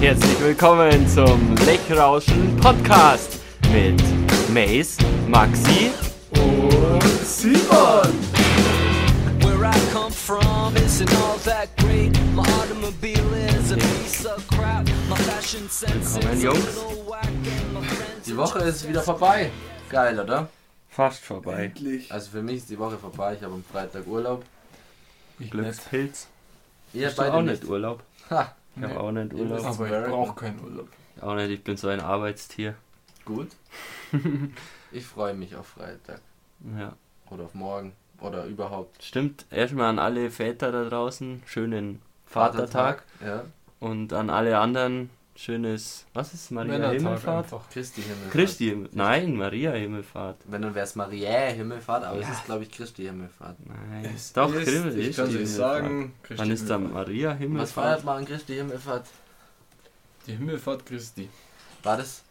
Herzlich willkommen zum Lechrauschen Podcast mit Mace, Maxi und Simon. Where I come from isn't all that great. My automobile is a piece of crap. My fashion sense Willkommen, is Jungs. Die Woche ist wieder vorbei. Geil, oder? fast vorbei. Endlich. Also für mich ist die Woche vorbei. Ich habe am Freitag Urlaub. Ich. Glückspilz. Ihr Hast beide auch nicht. Urlaub? Ha, Ich habe Nee. auch nicht Urlaub. Aber ich brauche keinen Urlaub. Auch nicht, ich bin so ein Arbeitstier. gut. Ich freue mich auf Freitag. Ja. Oder auf morgen. Oder überhaupt. Stimmt, erstmal an alle Väter da draußen, schönen Vatertag. Ja. Und an alle anderen, schönes, was ist Maria Männertag Himmelfahrt? einfach. Christi Himmelfahrt. Christi Himmel, nein, Maria Himmelfahrt. Wenn dann wäre es Mariä Himmelfahrt, aber Ja. es ist glaube ich Christi Himmelfahrt. Nein, Es doch, ist, Christi Ich kann es euch sagen. Christi Wann ist da Himmelfahrt. Maria Was Himmelfahrt? feiert man an Christi Himmelfahrt? Die Himmelfahrt Christi. War das,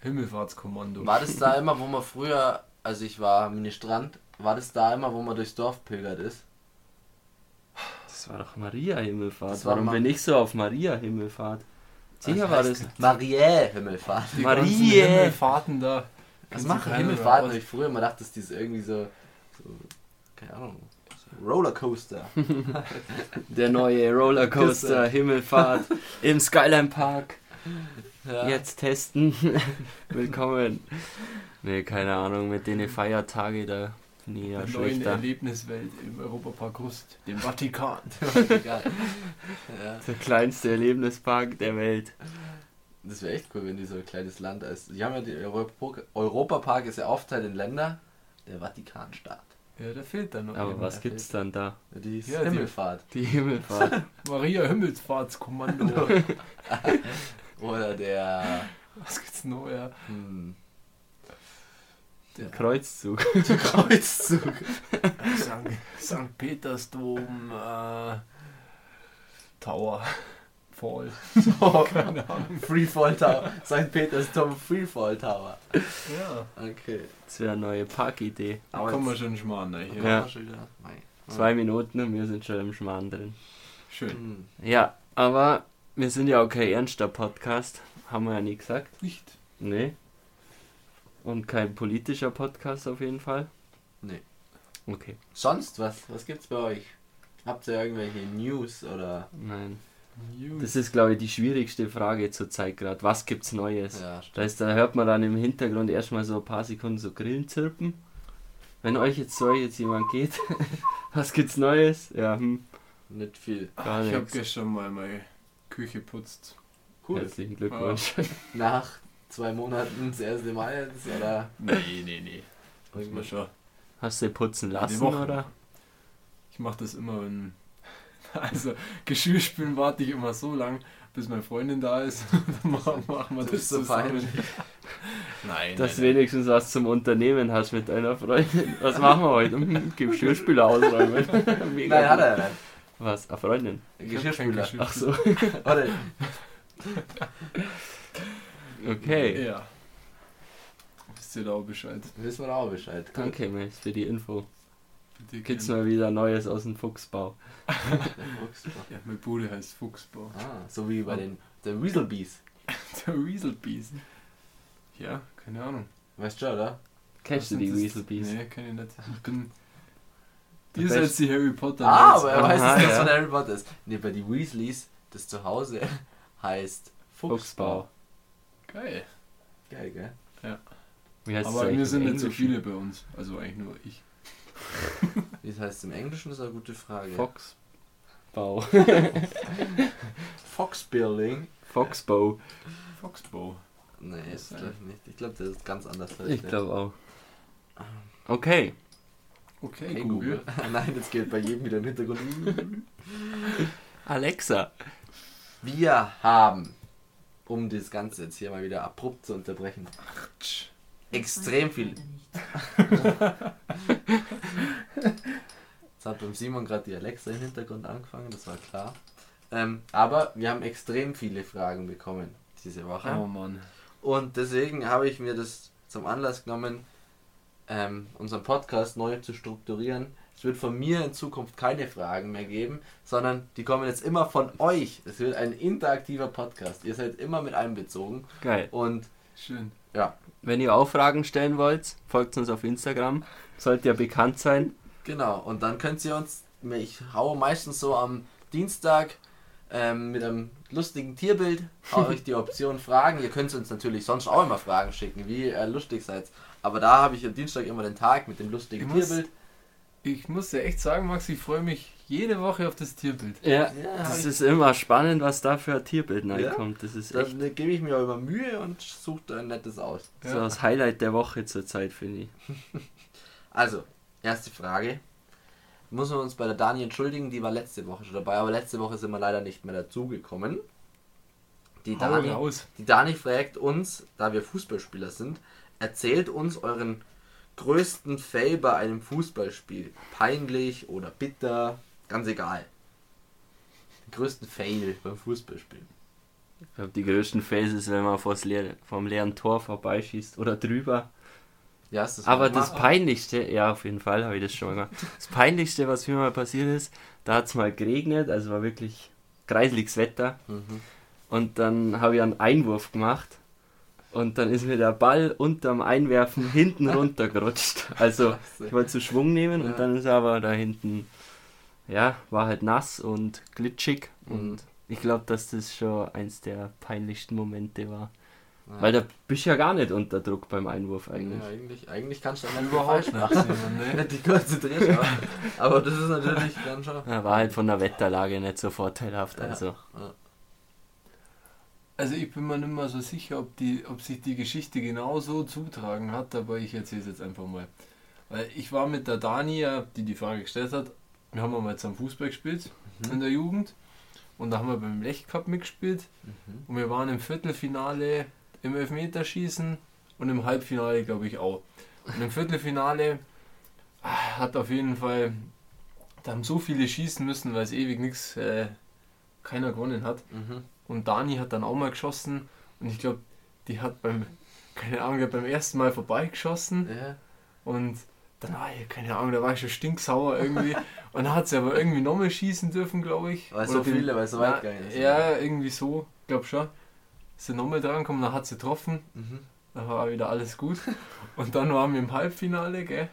Himmelfahrtskommando. war das da immer, wo man früher, also ich war am Strand, war das da immer, wo man durchs Dorf pilgert ist? Das war doch Maria Himmelfahrt. Warum Ma- bin ich so auf Maria Himmelfahrt? Sicher war das. Mariä Himmelfahrt. Die Marie. Himmelfahrten da. Was machen Himmelfahrten? ich früher immer dachte, dass die so irgendwie so, so keine Ahnung, Rollercoaster. Der neue Rollercoaster Himmelfahrt im Skyline Park. Ja. Jetzt testen. Willkommen. Ne, keine Ahnung, mit den Feiertage da ich ja. Der neuen. Erlebniswelt im Europapark Rust, dem Vatikan. Ja. Der kleinste Erlebnispark der Welt. Das wäre echt cool, wenn die so ein kleines Land als. Die haben ja die Europa Europapark ist ja aufteilt in Länder. Der Vatikanstaat. Ja, der fehlt dann noch. Aber eben. was gibt's dann da? Die Ja, die- Himmelfahrt. Die Himmelfahrt. Maria Himmelsfahrtskommando. Oder der. was gibt's noch? Ja. Hm, der Kreuzzug. Kreuzzug. St. St. Petersdom äh, Tower. Fall. Oh, Keine Ahnung. Freefall Tower. St. Petersdom Freefall Tower. Ja. Okay. Das wäre eine neue Parkidee. Da Aber kommen wir schon schmarrn ne? hier. Ja. Zwei Minuten und wir sind schon im Schmarrn drin. Schön. Hm. Ja, aber wir sind ja auch kein ernster Podcast. Haben wir ja nie gesagt. Nicht. Nee. Und kein politischer Podcast auf jeden Fall. Nee. Okay. Sonst was? Was gibt's bei euch? Habt ihr irgendwelche News oder. Nein. News. Das ist, glaube ich, die schwierigste Frage zur Zeit gerade. Was gibt's Neues? Ja, Da, ist, da hört man dann im Hintergrund erstmal so ein paar Sekunden so Grillen zirpen. Wenn euch jetzt so jetzt jemand geht, was gibt's Neues? Ja, hm, nicht viel. gar ich habe gestern mal meine Küche putzt. Cool. Herzlichen Glückwunsch. Nach zwei Monaten das erste Mal jetzt, oder? Nee, nee, nee. Muss man schon. Hast du putzen lassen, Woche. oder? Ich mache das immer, wenn. Also, Geschirrspülen warte ich immer so lang, bis meine Freundin da ist. Dann machen, machen wir Das das, ist so zusammen. peinlich. Nein, Dass du nein, nein. wenigstens was zum Unternehmen hast mit deiner Freundin. Was machen wir heute? Geschirrspüler ausräumen. Mega Nein, hat er nicht. Was? Eine Freundin? Geschirrspüler. Ach so. Warte, Okay. Ja. Wisst ihr da auch Bescheid? wissen wir auch Bescheid. Danke, Max, für die Info. Bitte Gibt's mal wieder Neues aus dem Fuchsbau. Der Fuchs. Ja, meine Bude heißt Fuchsbau. Ah, so wie bei den der Weaselbees. Der Weaselbees. Ja, keine Ahnung. Weißt du, oder? Kennst du die? Weaselbees? Nee, kenn ich nicht. Ich bin. Seid Best- die Harry Potter. Ah, aber er weiß, Aha, dass ja. von Harry Potter ist. Nee, bei die Weasleys, das Zuhause heißt Fuchsbau. Fuchsbau. Geil. Geil, gell? Wie heißt Aber das wir sind nicht so viele bei uns. Also eigentlich nur ich. Wie das heißt im Englischen, ist eine gute Frage. Foxbau. Fox Building? Foxbau. Foxbau. Nee, ist sein. glaube ich nicht. Ich glaube, das ist ganz anders. Ich glaube auch. Okay. Okay, Hey Google. Google. Nein, jetzt geht bei jedem wieder im Hintergrund. Alexa. Wir haben, um das Ganze jetzt hier mal wieder abrupt zu unterbrechen, extrem viel. Jetzt hat beim Simon gerade die Alexa im Hintergrund angefangen, das war klar. Ähm, aber wir haben extrem viele Fragen bekommen diese Woche. Oh Mann. Und deswegen habe ich mir das zum Anlass genommen, ähm, unseren Podcast neu zu strukturieren. Es wird von mir in Zukunft keine Fragen mehr geben, sondern die kommen jetzt immer von euch. Es wird ein interaktiver Podcast. Ihr seid immer mit einbezogen. Geil. Und Schön. ja, Wenn ihr auch Fragen stellen wollt, folgt uns auf Instagram. Sollte ja bekannt sein. genau. Und dann könnt ihr uns, ich haue meistens so am Dienstag ähm, mit einem lustigen Tierbild, haue euch die Option Fragen. Ihr könnt uns natürlich sonst auch immer Fragen schicken, wie ihr lustig seid. Aber da habe ich am Dienstag immer den Tag mit dem lustigen Ich Tierbild. Ich muss dir echt sagen, Max, ich freue mich jede Woche auf das Tierbild. Ja. Ja, Das ist immer spannend, was da für ein Tierbild Ja. reinkommt. Das ist Da echt gebe ich mir auch immer Mühe und suche da ein nettes aus. so Ja. das Highlight der Woche zurzeit, finde ich. Also, erste Frage. Muss man uns bei der Dani entschuldigen, die war letzte Woche schon dabei, aber letzte Woche sind wir leider nicht mehr dazugekommen. Die Hau Dani, raus. die Dani fragt uns, da wir Fußballspieler sind, erzählt uns euren größten Fail bei einem Fußballspiel. Peinlich oder bitter, ganz egal. Den größten Fail beim Fußballspiel. Ich glaube, die größten Fails ist, wenn man vors leer, vom leeren Tor vorbeischießt oder drüber. Ja, ist das Aber das Peinlichste, ja, auf jeden Fall habe ich das schon mal gemacht. Das Peinlichste, was mir mal passiert ist, da hat es mal geregnet, also war wirklich kreisliges Wetter. Mhm. Und dann habe ich einen Einwurf gemacht. Und dann ist mir der Ball unterm Einwerfen hinten runtergerutscht. Also ich wollte zu Schwung nehmen Ja. und dann ist er aber da hinten, ja, war halt nass und glitschig. Mhm. Und ich glaube, dass das schon eins der peinlichsten Momente war. Ja. Weil da bist du ja gar nicht unter Druck beim Einwurf eigentlich. Ja, eigentlich, eigentlich kannst du nicht Überhaupt falsch nicht, machen. Simon, ne? Nicht die konzentriert, aber, aber das ist natürlich dann schon. Ja, war halt von der Wetterlage nicht so vorteilhaft. Also. Ja. Also ich bin mir nicht mehr so sicher, ob, die, ob sich die Geschichte genau so zutragen hat, aber ich erzähle es jetzt einfach mal. Weil ich war mit der Dani, ja, die die Frage gestellt hat, wir haben mal zusammen Fußball gespielt in der Jugend und da haben wir beim Lech Cup mitgespielt Mhm. und wir waren im Viertelfinale im Elfmeterschießen und im Halbfinale glaube ich auch. Und im Viertelfinale ah, hat auf jeden Fall, da haben so viele schießen müssen, weil es ewig nichts, äh, keiner gewonnen hat. Mhm. Und Dani hat dann auch mal geschossen. Und ich glaube, die hat beim, keine Ahnung, beim ersten Mal vorbeigeschossen. Ja. Und dann war ich, keine Ahnung, da war ich schon stinksauer irgendwie. und dann hat sie aber irgendwie nochmal schießen dürfen, glaube ich. Weil so viele, weil so weit ja, gegangen ist. Ja, irgendwie so, glaube schon. Ist sie nochmal dran gekommen, dann hat sie getroffen. Mhm. Da war wieder alles gut. Und dann waren wir im Halbfinale, gell?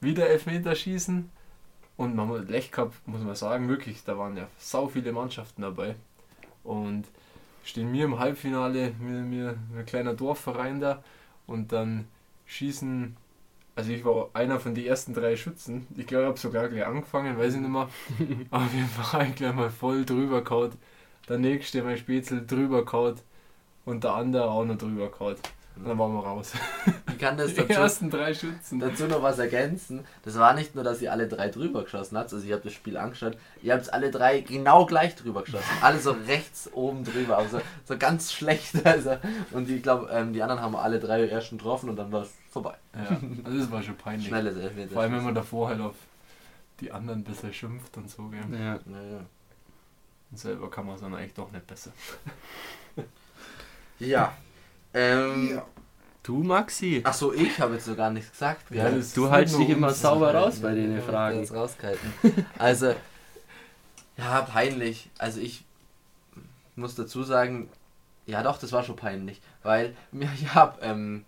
Wieder Elfmeterschießen. Und man, muss- Lech Cup, muss man sagen, wirklich, da waren ja sau viele Mannschaften dabei. Und stehen wir im Halbfinale, mir, mir ein kleiner Dorfverein da. Und dann schießen, also ich war einer von den ersten drei Schützen. Ich glaube, ich habe sogar gleich angefangen, weiß ich nicht mehr. Aber wir waren gleich mal voll drüber kaut. Der nächste, mein Spätzle, drüber kaut. Und der andere auch noch drüber kaut. Und dann waren wir raus. Ich kann das Die dazu, ersten drei Schützen. dazu noch was ergänzen. Das war nicht nur, dass ihr alle drei drüber geschossen habt, also ich habe das Spiel angeschaut, ihr habt alle drei genau gleich drüber geschossen. Alle so rechts oben drüber, aber so, ganz schlecht. Also, und ich glaube, ähm, die anderen haben alle drei erst schon getroffen und dann war es vorbei. Ja, also das war schon peinlich. Schnelles Elfmeter. Vor allem, wenn man davor halt auf die anderen ein bisschen schimpft und so. Gell? Ja. Ja, ja. Und selber kann man es dann eigentlich doch nicht besser. Ja. Ähm, Du, Maxi, Ach so, ich habe jetzt so gar nichts gesagt. Ja, du nicht dich immer sauber raus bei den Ja, Fragen. Jetzt rausgehalten. Also, ja, peinlich. Also ich muss dazu sagen, ja doch, das war schon peinlich, weil mir- ich habe ähm,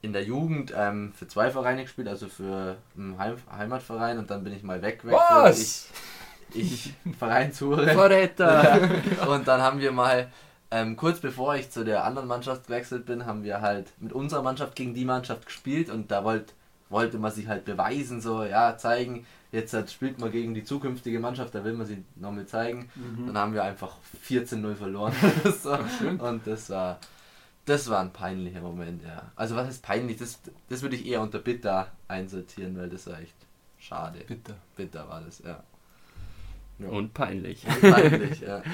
in der Jugend ähm, für zwei Vereine gespielt, also für einen Heim Heimatverein und dann bin ich mal weg. weg Was? Ich, ich Vereinshure. Verräter! Und dann haben wir mal, ähm, kurz bevor ich zu der anderen Mannschaft gewechselt bin, haben wir halt mit unserer Mannschaft gegen die Mannschaft gespielt und da wollt, wollte man sich halt beweisen, so, ja, zeigen, jetzt halt spielt man gegen die zukünftige Mannschaft, da will man sie nochmal zeigen. Dann haben wir einfach 14-0 verloren. so. schön. Und das war, das war ein peinlicher Moment, ja. Also was ist peinlich? Das, das würde ich eher unter bitter einsortieren, weil das war echt schade. Bitte. Bitter war das, ja. Ja. Und peinlich. Peinlich, ja.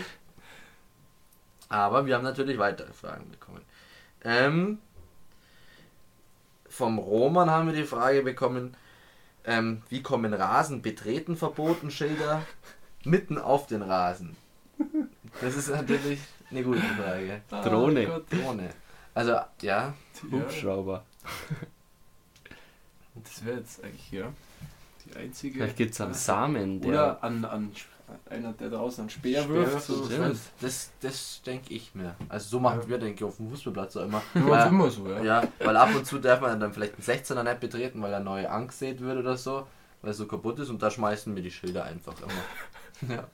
Aber wir haben natürlich weitere Fragen bekommen. Ähm, vom Roman haben wir die Frage bekommen, ähm, wie kommen Rasen betreten verboten Schilder mitten auf den Rasen? Das ist natürlich eine gute Frage. Drohne. Ah, Gott. Ohne. Also, ja, Ja, Hubschrauber. das wäre jetzt eigentlich, ja. die einzige. Vielleicht gibt es einen Samen, der. Oder an, an einer, der draußen einen Speer, wirft. So, Speer. das Das, das denke ich mir. Also so machen Ja. wir, denke ich, auf dem Fußballplatz auch immer. war Weil- immer so, ja. Ja, weil ab und zu darf man dann vielleicht einen 16er nicht betreten, weil er neu angesät wird oder so, weil es so kaputt ist und da schmeißen wir die Schilder einfach immer. ja.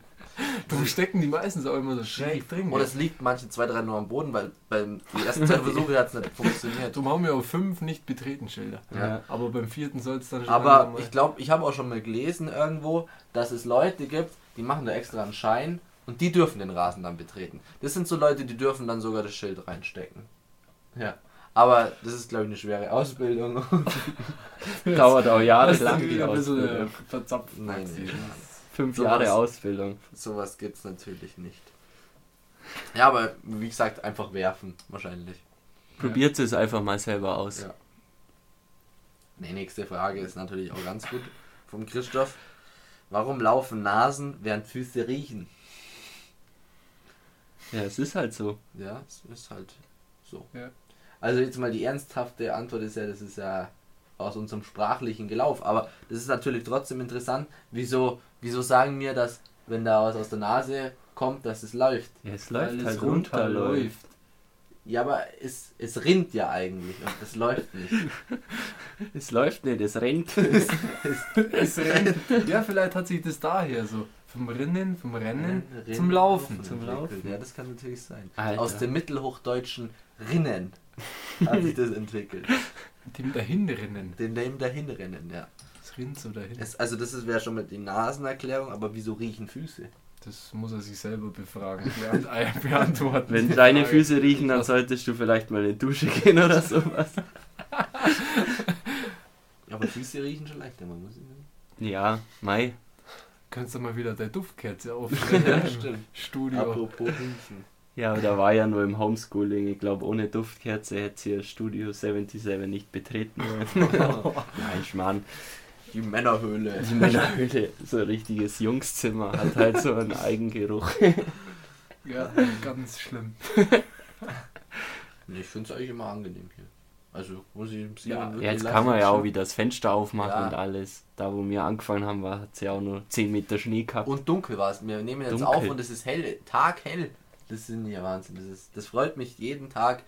Warum stecken die meistens auch immer so schräg drin? Und es liegt manche zwei, drei nur am Boden, weil beim die ersten zwei Versuche hat es nicht funktioniert. Darum haben wir auch fünf nicht betreten Schilder. Ja. Aber beim vierten soll es dann schon Aber ich glaube, ich habe auch schon mal gelesen irgendwo, dass es Leute gibt, die machen da extra einen Schein und die dürfen den Rasen dann betreten. Das sind so Leute, die dürfen dann sogar das Schild reinstecken. Ja. Aber das ist, glaube ich, eine schwere Ausbildung. Dauert auch das ist jahrelang. Die wieder ein bisschen äh, verzapft. Nein, nee. Fünf sowas- Jahre Ausbildung. Sowas gibt's natürlich nicht. Ja, aber wie gesagt, einfach werfen, wahrscheinlich. Probiert es einfach mal selber aus. Ja. Die nächste Frage ist natürlich auch ganz gut vom Christoph. Warum laufen Nasen, während Füße riechen? Ja, es ist halt so. Ja, es ist halt so. Ja. Also jetzt mal die ernsthafte Antwort ist ja, das ist ja aus unserem sprachlichen Gelauf. Aber das ist natürlich trotzdem interessant. Wieso, wieso sagen wir, dass wenn da was aus der Nase kommt, dass es läuft? Ja, es Weil läuft es halt runterläuft. runterläuft. Ja, aber es, es rinnt ja eigentlich und es läuft nicht. Es läuft nicht, es rennt. Es rennt. Ja, vielleicht hat sich das daher so vom Rinnen, vom Rennen Rinnen zum Laufen. Zum entwickelt. Laufen. Ja, das kann natürlich sein. Alter. Aus dem mittelhochdeutschen Rinnen hat sich das entwickelt. Dem dahinrennen. Den Name dahinrennen, ja. Das rinnt so dahin. Es, also das wäre schon mit die Nasenerklärung, aber wieso riechen Füße? Das muss er sich selber befragen. Beant beantworten. Wenn deine Frage. Füße riechen, dann solltest du vielleicht mal in die Dusche gehen oder sowas. Aber Füße riechen schon leichter, man muss ich Ja, Mai. Kannst du mal wieder deine Duftkerze aufstellen Ja, im. Studio. Apropos riechen. Ja, aber da war ja nur im Homeschooling. Ich glaube, ohne Duftkerze hätte sie das Studio 77 nicht betreten wollen. Nein, Schmarrn. Die Männerhöhle. Die Männerhöhle, so ein richtiges Jungszimmer, hat halt so einen Eigengeruch. Ja, ganz schlimm. Nee, ich finde es eigentlich immer angenehm hier. Also muss ich Simon Ja, wirklich Jetzt kann man ja auch wieder das Fenster aufmachen Ja. und alles. Da, wo wir angefangen haben, hat es ja auch nur 10 Meter Schnee gehabt. Und dunkel war es. Wir nehmen jetzt Dunkel. auf und es ist hell, taghell. Das ist ja Wahnsinn. Das, ist, das freut mich jeden Tag,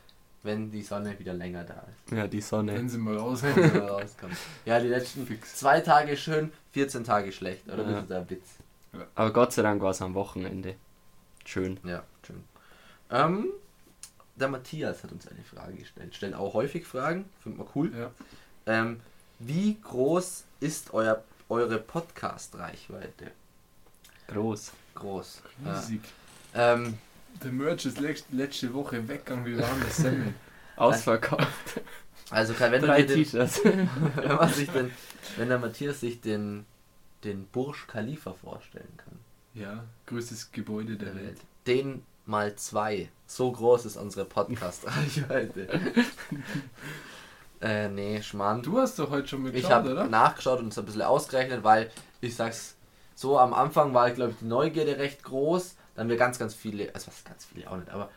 wenn die Sonne wieder länger da ist. Ja, die Sonne. Wenn sie mal Wenn raushängen. sie mal rauskommt. Ja, die letzten Fix. zwei Tage schön, 14 Tage schlecht. Oder Ja. das ist der Witz. Aber Gott sei Dank war es am Wochenende. Schön. Ja, schön. Ähm, der Matthias hat uns eine Frage gestellt. Stellt auch häufig Fragen, findet man cool. Ja. Ähm, wie groß ist euer, eure Podcast-Reichweite? Groß. Groß. Ja. Riesig. Ähm, Der Merch ist letzte, Woche weggegangen wie warmes Semmel. Ausverkauft. also wenn, Drei den, T-Shirts. wenn, man sich den, wenn der Matthias sich den, den Burj Khalifa vorstellen kann, Ja, größtes Gebäude der Welt. den mal zwei. So groß ist unsere Podcast-Reichweite. äh, nee, Schmarrn. Du hast doch heute schon mal Ich habe oder? nachgeschaut und es ein bisschen ausgerechnet, weil ich sag's so, am Anfang war, glaube ich, die Neugierde recht groß. Dann haben wir ganz, ganz viele, also was ganz viele auch nicht, aber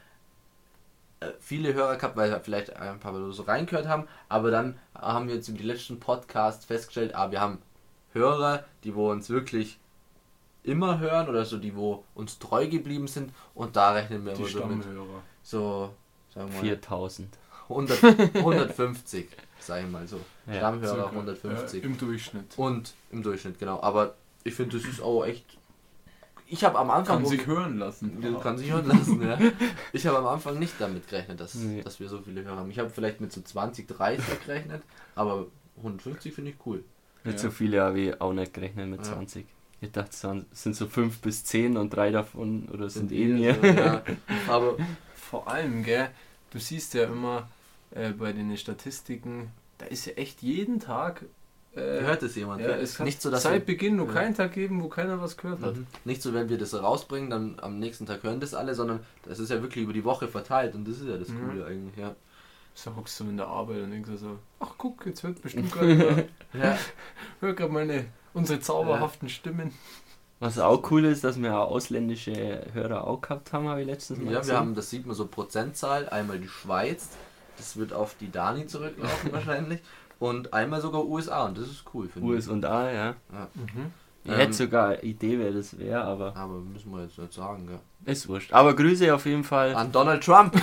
äh, viele Hörer gehabt, weil wir vielleicht ein paar Mal so reingehört haben. Aber dann haben wir jetzt über die letzten Podcasts festgestellt, ah, wir haben Hörer, die wo uns wirklich immer hören oder so, die wo uns treu geblieben sind. Und da rechnen wir Die immer so mit so, sagen wir mal, 4000. 100, 150, sag ich mal so. Ja, Stammhörer Circa. 150. Ja, Im Durchschnitt. Und im Durchschnitt, genau. Aber ich finde, das ist auch echt. Ich habe am Anfang. Kann sich hören lassen. Das kann sich hören lassen, ja. Ich habe am Anfang nicht damit gerechnet, dass, Nee. dass wir so viele Hörer haben. Ich habe vielleicht mit so 20, 30 gerechnet, aber 150 finde ich cool. Mit Ja. so viele habe ich auch nicht gerechnet mit Ja. 20. Ich dachte, es sind so 5 bis 10 und drei davon oder sind, eh wir mir. so, ja. Aber Vor allem, gell, du siehst ja immer äh, bei den Statistiken, da ist ja echt jeden Tag. Äh, hört es jemand? ja, es nicht so, dass seit Beginn nur Ja. keinen Tag geben, wo keiner was gehört hat. Mhm. nicht so, wenn wir das rausbringen, dann am nächsten Tag hören das alle, sondern das ist ja wirklich über die Woche verteilt und das ist ja das Mhm. Coole eigentlich, ja. So hockst du in der Arbeit und denkst so, ach guck, jetzt hört bestimmt gerade Ja, hör gerade meine unsere zauberhaften Stimmen. Was auch cool ist, dass wir auch ausländische Hörer auch gehabt haben, habe ich letztens mal ja gesehen. wir haben, das sieht man so Prozentzahl, einmal die Schweiz, das wird auf die Dani zurücklaufen wahrscheinlich. Und einmal sogar USA und das ist cool, finde ich. US und A, ja. Mhm. Ich Ähm, hätte sogar eine Idee, wer das wäre, aber Aber müssen wir jetzt nicht sagen, gell? ist wurscht. Aber Grüße auf jeden Fall. An Donald Trump.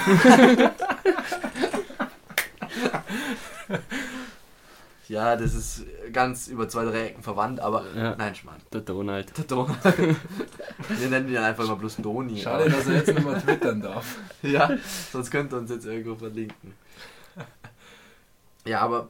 ja, das ist ganz über zwei, drei Ecken verwandt, aber Ja. nein, Schmarrn. Der Donald. Der Donald. Wir nennen ihn einfach immer bloß Doni. Schade, aber- dass er jetzt nicht mehr twittern darf. Ja, sonst könnte er uns jetzt irgendwo verlinken. Ja, aber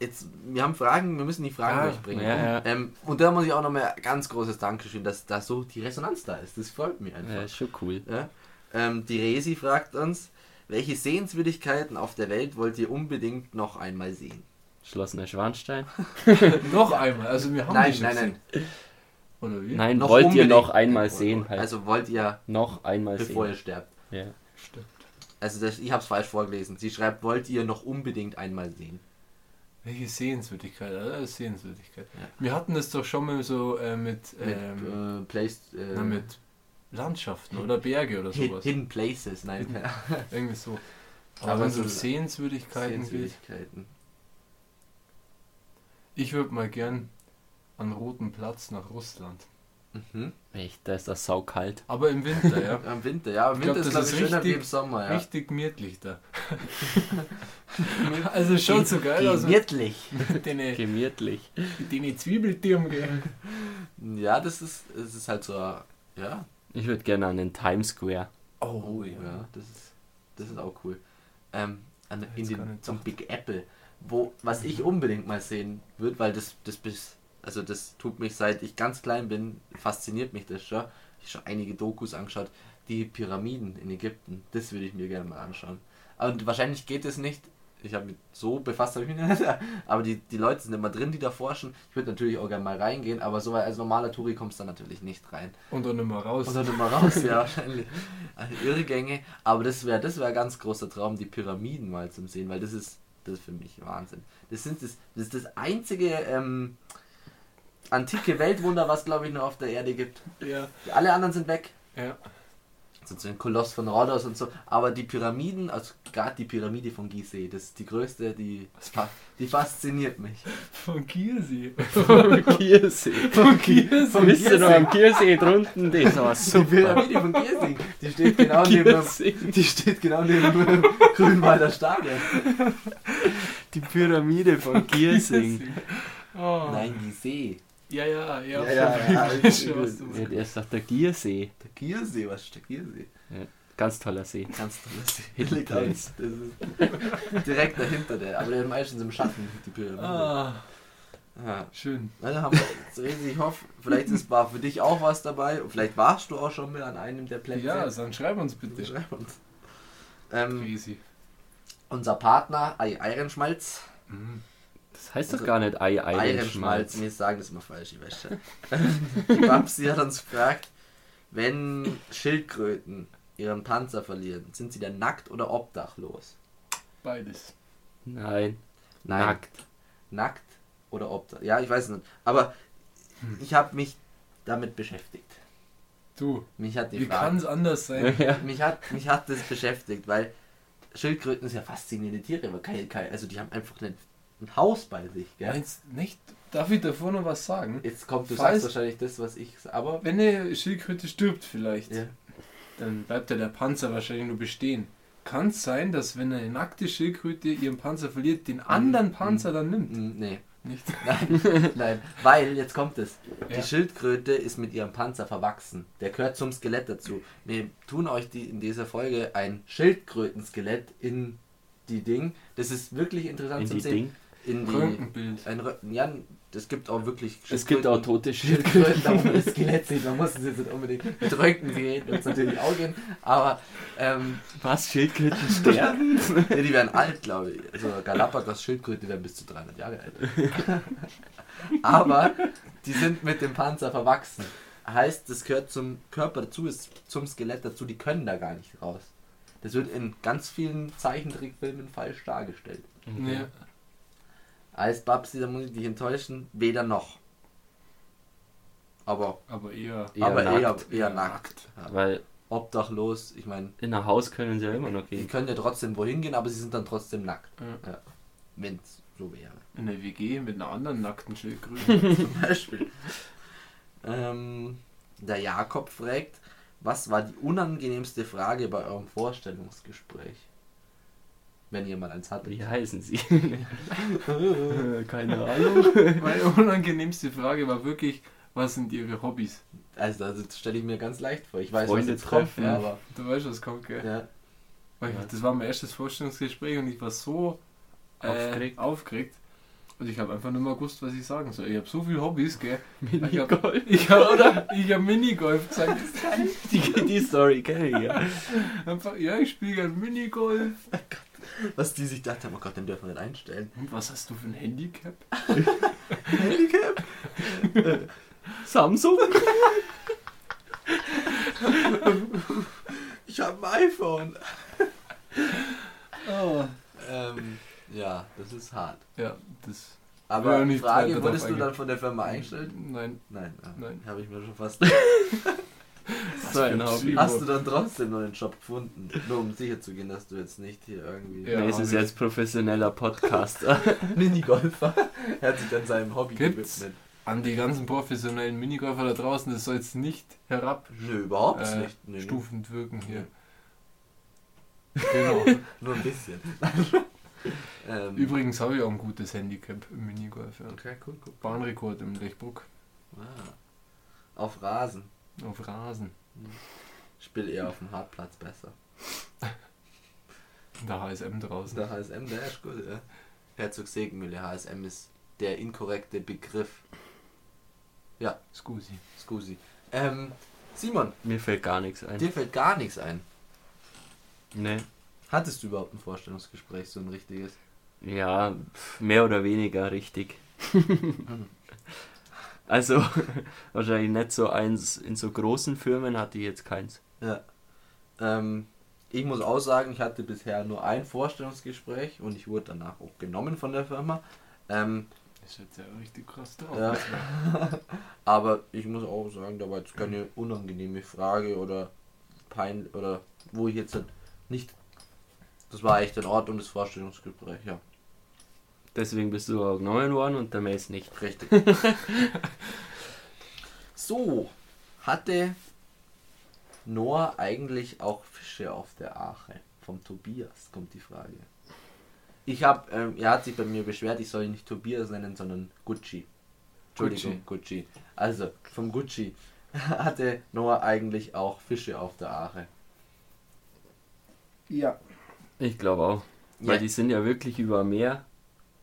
jetzt, wir haben Fragen, wir müssen die Fragen Ah, durchbringen. ja, ja. Ähm, und da muss ich auch nochmal ganz großes Dankeschön, dass da so die Resonanz da ist. Das freut mich einfach. Ja, ist schon cool. Ja? Ähm, die Resi fragt uns, welche Sehenswürdigkeiten auf der Welt wollt ihr unbedingt noch einmal sehen? Schloss Neuschwanstein. Noch einmal, also wir haben nein, die nein, schon nein. gesehen. Oder wie? Nein, Noch wollt ihr noch einmal sehen halt. Also wollt ihr, noch einmal bevor ihr sehen. sterbt. Ja. Stimmt. Also das, ich habe es falsch vorgelesen. Sie schreibt, wollt ihr noch unbedingt einmal sehen? Welche Sehenswürdigkeit? Äh, Sehenswürdigkeit. Ja. Wir hatten das doch schon mal so äh, mit, Mit, ähm, äh, Place, äh, na, mit Landschaften oder Berge oder sowas. Hidden Places, nein. Irgendwie so. Aber, Aber wenn es so Sehenswürdigkeiten geht, Sehenswürdigkeiten. ich würde mal gern an Roten Platz nach Russland. Mhm. Echt, da ist das saukalt. Aber im Winter, ja. Im Winter, ja, im Ich glaub, Winter ist das glaube ich ist schöner wie richtig- im Sommer, ja. Richtig gemütlich da. also schon so geil aus Gemütlich. den, Gemütlich. mit den Zwiebeltürmen. gell. Ja, das ist, es ist halt so, ja. Ich würde gerne an den Times Square. Oh, ja, das ist, das ist auch cool. Ähm, an, in den, zum. Big Apple, wo, was ich unbedingt mal sehen würde, weil das, das bis, also das tut mich seit ich ganz klein bin, fasziniert mich das schon. Ich habe schon einige Dokus angeschaut, die Pyramiden in Ägypten, das würde ich mir gerne mal anschauen. Und wahrscheinlich geht es nicht, ich habe mich so befasst, habe ich mich nicht, aber die, die Leute sind immer drin, die da forschen. Ich würde natürlich auch gerne mal reingehen, aber so als normaler Touri kommst du da natürlich nicht rein. Und dann immer raus. Und dann immer raus, ja, wahrscheinlich. Also Irrgänge. Aber das wäre das wär ein ganz großer Traum, die Pyramiden mal zum Sehen, weil das ist, das ist für mich Wahnsinn. Das, sind das, das ist das einzige ähm, antike Weltwunder, was glaube ich noch auf der Erde gibt. ja. Alle anderen sind weg. ja. So ein Koloss von Rhodos und so. Aber die Pyramiden, also gerade die Pyramide von Gizeh, das ist die größte, die, die fasziniert mich. Von. Kiersee. Von Kiersee. Von Wisst ihr noch Kiersee. am Kiersee drunten? Das war Die super. Pyramide von Gizeh, die steht genau neben dem, die steht genau neben dem Grünwalder Stadion. Die Pyramide von Kiersing. Oh. Nein, Gizeh. Ja, ja, ja. Ja, ja, ja, weiß schon, Ja, der ist doch der Giersee. Der Giersee, was ist der Giersee? Ganz toller See. Ganz tolles See. Ist direkt dahinter, der, aber der ist meistens im Schatten, die Pyramide. Ah, Ja. schön. Wir jetzt riesig. Ich hoffe, vielleicht ist war für dich auch was dabei. Und vielleicht warst du auch schon mal an einem der Plätze. Ja, dann schreib uns bitte. Schreib uns. Ähm, Crazy. unser Partner, Ei Eirenschmalz. Mhm. Das heißt doch Also, gar nicht Ei. Eilenschmalz. Wir sagen das immer falsch, ich weiß schon. Die Babsi hat uns gefragt, wenn Schildkröten ihren Panzer verlieren, sind sie dann nackt oder obdachlos? Beides. Nein. Nein. Nackt. Nackt oder obdachlos? Ja, ich weiß nicht. Aber ich habe mich damit beschäftigt. Du, Mich hat die wie kann es anders sein? Ja. mich hat, mich hat das beschäftigt, weil Schildkröten sind ja faszinierende Tiere, aber kein, kein, also die haben einfach ein, ein Haus bei sich. Gell? Meinst nicht? Darf ich davor noch was sagen? Jetzt kommt, du Falls- sagst wahrscheinlich das, was ich aber Wenn eine Schildkröte stirbt vielleicht, ja. dann bleibt ja der Panzer wahrscheinlich nur bestehen. Kann es sein, dass wenn eine nackte Schildkröte ihren Panzer verliert, den anderen Panzer dann nimmt? Mm, nee, Nicht? nein, nein, weil jetzt kommt es. Ja. Die Schildkröte ist mit ihrem Panzer verwachsen. Der gehört zum Skelett dazu. Wir tun euch die, in dieser Folge ein Schildkrötenskelett in die Ding. Das ist wirklich interessant In die Sehen. Ding. In die Röntgenbild. ein Rö ja, es gibt auch wirklich Es gibt auch Schildkröten- tote Schildkröten, da wo man das Skelett sieht. Man muss es jetzt nicht unbedingt mit Röntgengerät wird es natürlich auch gehen. Aber ähm, Was? Schildkröten sterben? ja, die werden alt, glaube ich. Also Galapagos Schildkröte werden bis zu 300 Jahre alt. Aber die sind mit dem Panzer verwachsen. Heißt, das gehört zum Körper dazu, ist zum Skelett dazu, die können da gar nicht raus. Das wird in ganz vielen Zeichentrickfilmen falsch dargestellt. Ja. Als Babsi, da muss ich dich enttäuschen, weder noch. Aber, Aber eher. Eher aber nackt. eher, eher Eher nackt. Ja. Weil Obdachlos, ich meine, in ein Haus können sie ja immer noch gehen. können ja trotzdem wohin gehen, aber sie sind dann trotzdem nackt. Ja. Ja. wenn es so wäre. In der WG mit einer anderen nackten Schildkröte. Zum Beispiel. ähm, der Jakob fragt, was war die unangenehmste Frage bei eurem Vorstellungsgespräch? Wenn ihr mal eins hattet. Wie heißen sie? Keine Ahnung. Meine unangenehmste Frage war wirklich, was sind ihre Hobbys? Also das stelle ich mir ganz leicht vor. Ich weiß, Freunde was jetzt kommt, treffen. ja, aber Du weißt, was kommt, gell? ja. Weil Ja. Das war mein erstes Vorstellungsgespräch und ich war so äh, Aufgeregt. aufgeregt. Und ich habe einfach nicht mehr gewusst, was ich sagen soll. Ich habe so viele Hobbys, gell? Ich habe Minigolf. ich hab, oder? Ich hab Minigolf gesagt. Die, die Story kenne ich ja. Einfach, ja, ich spiele gerne Minigolf. Was die sich dachten, oh Gott, den dürfen wir nicht einstellen. Und was hast du für ein Handicap? Handicap? Samsung? Ich habe ein iPhone. Oh. Ähm, ja, das ist hart. Ja, das. Aber nicht Frage, wurdest du dann von der Firma eingestellt? Nein. Nein, ah, Nein. habe ich mir schon fast. So ein Hobby. Hast du dann trotzdem noch einen Job gefunden? Nur um sicher zu gehen, dass du jetzt nicht hier irgendwie Ja. nee, es ist jetzt professioneller Podcaster. Minigolfer. Er hat sich dann seinem Hobby Gibt's? gewidmet. An die ganzen professionellen Minigolfer da draußen, das soll jetzt nicht herab Nö, überhaupt äh, nicht. Nö, nö. stufend wirken hier. Genau. Nur ein bisschen. ähm, Übrigens habe ich auch ein gutes Handicap im Minigolf. Ja. Okay, cool, cool. Bahnrekord im Lechbruck Ah. Auf Rasen. Auf Rasen. Ich spiele eher auf dem Hartplatz besser. Der HSM draußen. Der HSM, der ist gut, ja. Herzog Segenmühle, HSM ist der inkorrekte Begriff. Ja, Scusi. scusi. Ähm, Simon, Mir fällt gar nichts ein. dir fällt gar nichts ein. Nee. Hattest du überhaupt ein Vorstellungsgespräch, so ein richtiges? Ja, mehr oder weniger richtig. also, wahrscheinlich nicht so eins. In so großen Firmen hatte ich jetzt keins. Ja. Ähm, ich muss auch sagen, ich hatte bisher nur ein Vorstellungsgespräch und ich wurde danach auch genommen von der Firma. Ähm, Das ist jetzt ja richtig krass drauf. Ja. aber ich muss auch sagen, da war jetzt keine unangenehme Frage oder pein oder wo ich jetzt nicht. Das war echt in Ordnung, das Vorstellungsgespräch, ja. Deswegen bist du auch genommen worden und der Mace nicht. Richtig. so, hatte Noah eigentlich auch Fische auf der Ache? Vom Tobias kommt die Frage. Ich habe, ähm, er hat sich bei mir beschwert, ich soll ihn nicht Tobias nennen, sondern Gucci. Entschuldigung, Gucci. Also, vom Gucci hatte Noah eigentlich auch Fische auf der Ache. ja. Ich glaube auch. Ja. Weil die sind ja wirklich über Meer.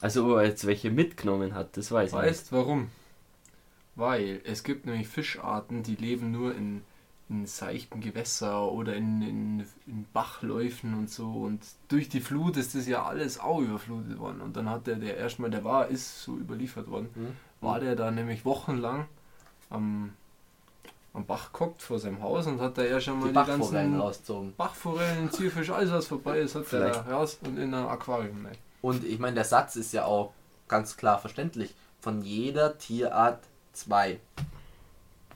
Also, ob er jetzt welche mitgenommen hat, das weiß ich nicht. Weißt warum? Weil es gibt nämlich Fischarten, die leben nur in, in seichten Gewässer oder in, in, in Bachläufen und so. Und durch die Flut ist das ja alles auch überflutet worden. Und dann hat der, der erstmal, der war, ist so überliefert worden, Hm? war der da nämlich wochenlang am, am Bach gehockt vor seinem Haus und hat da erst einmal Die die, Bachforellen ganzen rausgezogen. Bachforellen, Zierfisch, alles was vorbei ist, hat da raus und in ein Aquarium. Ne? Und ich meine, der Satz ist ja auch ganz klar verständlich. Von jeder Tierart zwei.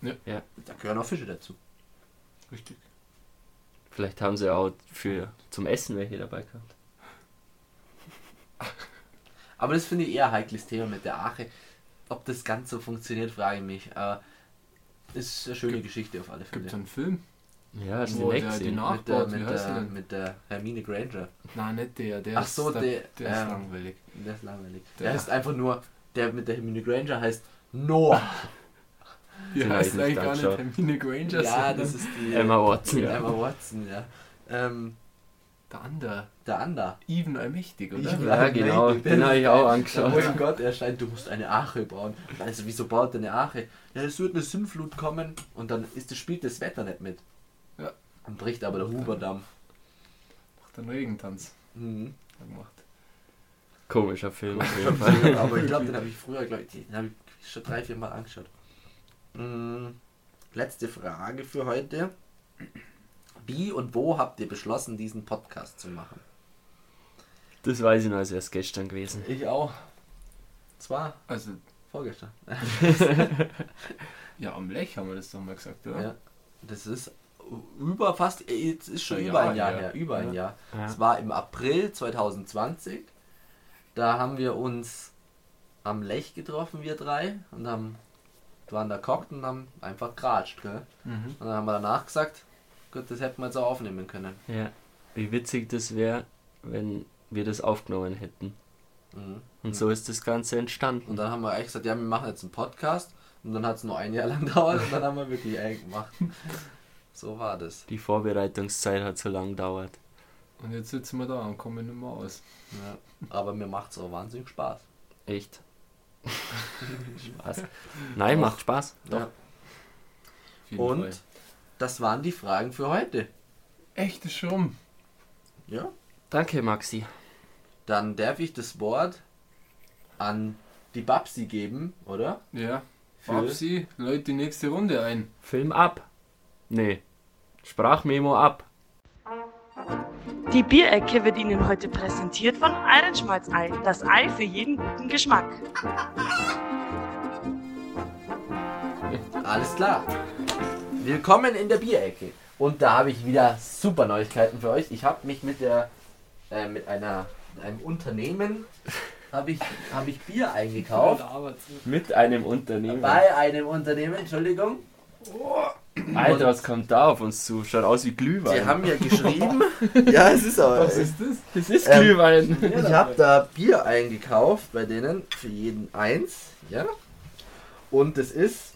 Ja. Ja. Da gehören auch Fische dazu. Richtig. Vielleicht haben sie auch für zum Essen welche dabei gehabt. Aber das finde ich eher ein heikles Thema mit der Ache. Ob das ganz so funktioniert, frage ich mich. Aber ist eine schöne Gibt- Geschichte auf alle Gibt es Fälle. einen Film? Ja, hast du Wo nicht der die nach- Mit der, mit, er der, mit der Hermine Granger. Nein, nicht der. der Ach so, ist, der, der, der ist ähm, langweilig. Der ist langweilig. Der- Der heißt einfach nur, der mit der Hermine Granger heißt Noah. Die hab heißt eigentlich gar nicht. Hermine Granger, ja, das ist die Emma Watson. Emma Watson, ja. Ähm, der andere. der Ander. Even Allmächtig, oder? Even Ja, genau, den der habe ich ist auch angeschaut. Oh mein Gott, er scheint, du musst eine Ache bauen. Also, wieso baut er eine Ache? Ja, es wird eine Sinnflut kommen und dann ist das, spielt das Wetter nicht mit. Und bricht aber der Huberdamm. Macht einen Regentanz Mhm. gemacht. Komischer Film auf jeden Fall. aber ich glaube, den habe ich früher, glaub ich, den habe ich schon drei, vier Mal angeschaut. Mhm. Letzte Frage für heute. Wie und wo habt ihr beschlossen, diesen Podcast zu machen? Das weiß ich noch, als erst gestern gewesen. Ich auch. Zwar Also, vorgestern. ja, am Lech haben wir das doch mal gesagt, oder? Ja. Das ist über fast, jetzt ist schon über ein Jahr her. her, über ein Ja. Jahr. Ja. Es war im April 2020. Da haben wir uns am Lech getroffen, wir drei, und haben waren da gehockt und haben einfach geratscht, gell? Mhm. Und dann haben wir danach gesagt, gut, das hätten wir jetzt auch aufnehmen können. Ja. Wie witzig das wäre, wenn wir das aufgenommen hätten. Mhm. Und so ist das Ganze Und entstanden. dann haben wir eigentlich gesagt, ja, wir machen jetzt einen Podcast. Und dann hat es nur ein Jahr lang gedauert und dann haben wir wirklich einen gemacht. So war das. Die Vorbereitungszeit hat so lang gedauert. Und jetzt sitzen wir da und kommen nicht mehr aus. Ja. Aber mir macht es auch wahnsinnig Spaß. Echt. Spaß. Nein, macht Spaß. Ja. Auf jeden Und Fall. das waren die Fragen für heute. Echt ist schon. Ja. Danke, Maxi. Dann darf ich das Wort an die Babsi geben, oder? Ja. Für- Babsi, lädt die nächste Runde ein. Film ab. Nee. Sprachmemo ab. Die Bierecke wird Ihnen heute präsentiert von Eirenschmalzei, das Ei für jeden guten Geschmack. Alles klar. Willkommen in der Bierecke. Und da habe ich wieder super Neuigkeiten für euch. Ich habe mich mit der äh, mit einer mit einem Unternehmen habe ich habe ich Bier eingekauft. Mit einem Unternehmen. Bei einem Unternehmen, Entschuldigung. Alter, was kommt da auf uns zu? Schaut aus wie Glühwein. Sie haben ja geschrieben. ja, es ist aber. Was ist das? das ist Ähm, Glühwein. Ich habe da Bier eingekauft bei denen für jeden eins, ja. Und es ist,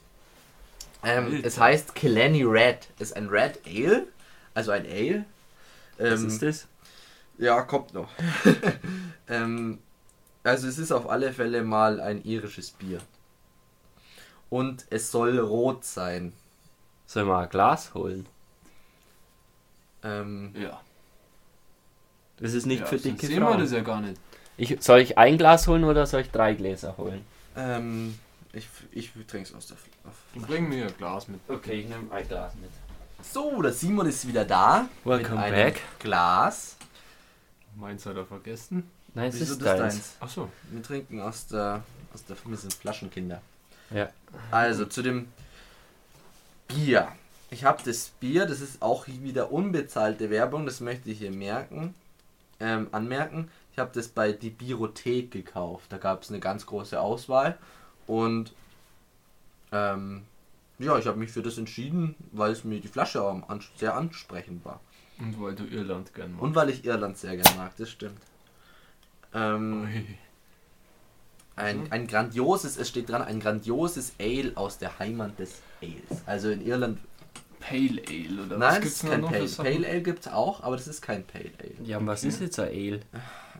ähm, es heißt Killenny Red, ist ein Red Ale, also ein Ale. Was Ähm, ist das? Ja, kommt noch. ähm, also es ist auf alle Fälle mal ein irisches Bier. Und es soll rot sein. Sollen wir ein Glas holen? Ähm, Ja. Das ist nicht ja, für dicke sehen wir das ja gar nicht. Ich, soll ich ein Glas holen oder soll ich drei Gläser holen? ähm, ich, ich trinke es aus der Flasche. Bring mir ein Glas mit. Okay, ich nehme ein Glas mit. So, der Simon ist wieder da. Welcome mit einem back. Glas. Meins hat er vergessen. Nein, es Wieso ist das deins. deins? Achso. Wir trinken aus der, aus der, wir sind Flaschenkinder. Ja. Also zu dem Bier. Ich habe das Bier, das ist auch wieder unbezahlte Werbung, das möchte ich hier merken, ähm, anmerken. Ich habe das bei die Biothek gekauft. Da gab es eine ganz große Auswahl und ähm, ja, ich habe mich für das entschieden, weil es mir die Flasche ans- sehr ansprechend war. Und weil du Irland gern magst. Und weil ich Irland sehr gerne mag, das stimmt. Ähm, Ui. Ein, ein grandioses, es steht dran, ein grandioses Ale aus der Heimat des Ales. Also in Irland. Pale Ale oder was nein, es gibt's ist kein noch Pale. Pale Ale gibt es auch, aber das ist kein Pale Ale. Ja, und was ist jetzt ein Ale?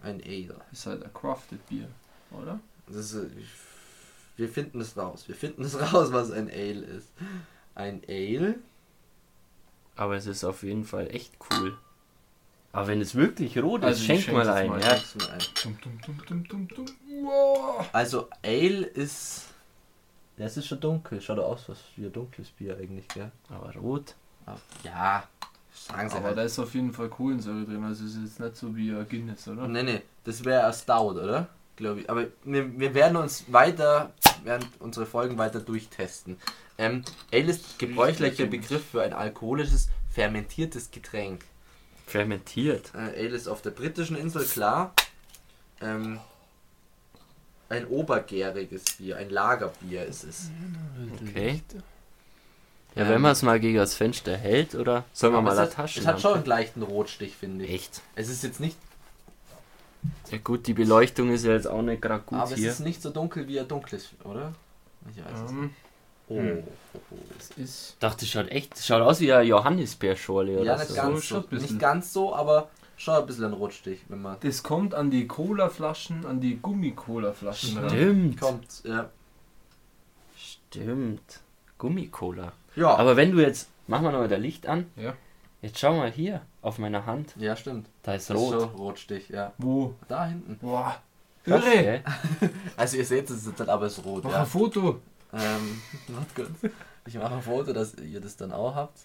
Ein Ale. Ist halt ein Crafted Bier, oder? Das ist, wir finden es raus. Wir finden es raus, was ein Ale ist. Ein Ale. Aber es ist auf jeden Fall echt cool. Aber wenn es wirklich rot ist, Also ich schenk schenk mal ein. mal. Ja. Dum, dum, dum. Wow. Also Ale ist. Das ist schon dunkel. Schaut aus was wie ein dunkles Bier eigentlich, gell? Aber rot. Aber, ja. Sagen sie Aber halt. da ist auf jeden Fall Kohlensäure drin, also ist jetzt nicht so wie ein Guinness, oder? Nee, nee, das wäre ein Stout, oder? Glaube ich. Aber wir, wir werden uns weiter, werden unsere Folgen weiter durchtesten. Ähm, Ale ist gebräuchlicher Begriff für ein alkoholisches, fermentiertes Getränk. Fermentiert. Äh, Ale ist auf der britischen Insel, klar. Ähm, ein obergäriges Bier, ein Lagerbier ist es. Okay. Ja, Ähm, wenn man es mal gegen das Fenster hält, oder? Sollen wir mal es eine hat, Tasche es hat schon einen leichten Rotstich, finde ich. Echt? Es ist jetzt nicht, Ja gut, die Beleuchtung ist ja jetzt auch nicht gerade gut aber es hier. ist nicht so dunkel wie ein dunkles, oder? Ich weiß es nicht. Oh, hm. das ist. dachte, schaut echt, schaut aus wie eine Johannisbeerschorle oder Ja, nicht so. ganz so. Nicht ganz so, aber schon ein bisschen ein Rotstich, wenn man Das kommt an die Cola-Flaschen, an die Gummi-Cola-Flaschen ran. Stimmt. kommt. Ja. Stimmt. Gummikola. Ja. Aber wenn du jetzt, mach mal noch das Licht an. Ja. Jetzt schau mal hier auf meiner Hand. ja, stimmt. Da ist Das ist rot. schon Rotstich, ja. Wo? Da hinten. Boah. Irre! gell? Also ihr seht es jetzt aber es ist rot, Mach ja. ein Foto. Ähm, warte kurz. Ich mache ein Foto, dass ihr das dann auch habt.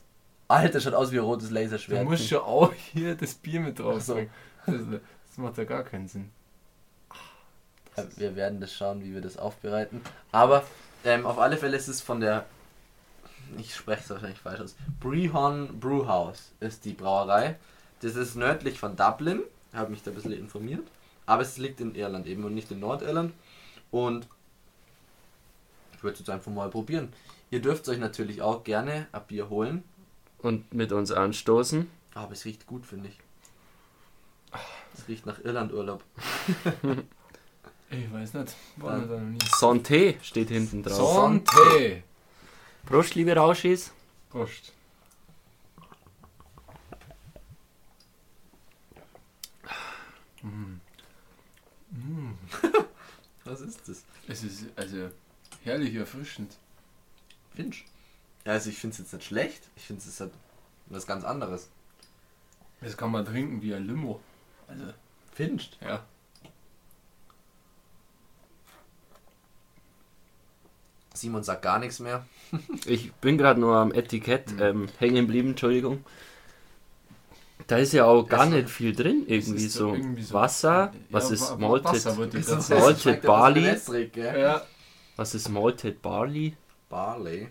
Alter, schaut aus wie ein rotes Du Laserschwert. musst schon auch hier das Bier mit drauf so. Das, das macht ja gar keinen Sinn. Ja, Wir werden das schauen, wie wir das aufbereiten. Aber ähm, auf alle Fälle ist es von der. Ich spreche es wahrscheinlich falsch aus. Brehon Brewhouse ist die Brauerei. Das ist nördlich von Dublin. Habe mich da ein bisschen informiert. Aber es liegt in Irland eben und nicht in Nordirland. Und ich würde es jetzt einfach mal probieren. Ihr dürft euch natürlich auch gerne ein Bier holen. Und mit uns anstoßen. Aber es riecht gut, finde ich. Es riecht nach Irlandurlaub. Ich weiß nicht. War da noch nie. Santé steht hinten drauf. Sonte! Prost, liebe Rauschis. Prost. Mm. Mm. Was ist das? Es ist also herrlich erfrischend. Finch. Ja, also ich finde es jetzt nicht schlecht. Ich finde es ist halt was ganz anderes. Das kann man trinken wie ein Limo. Also, Finch. ja. Simon sagt gar nichts mehr. Ich bin gerade nur am Etikett Mhm. ähm, hängen geblieben, Entschuldigung. Da ist ja auch gar Das- nicht viel drin, irgendwie ist so. irgendwie so- Wasser, Ja, was ist Malted. Malted Barley. Ja, was ist Malted Barley, Barley.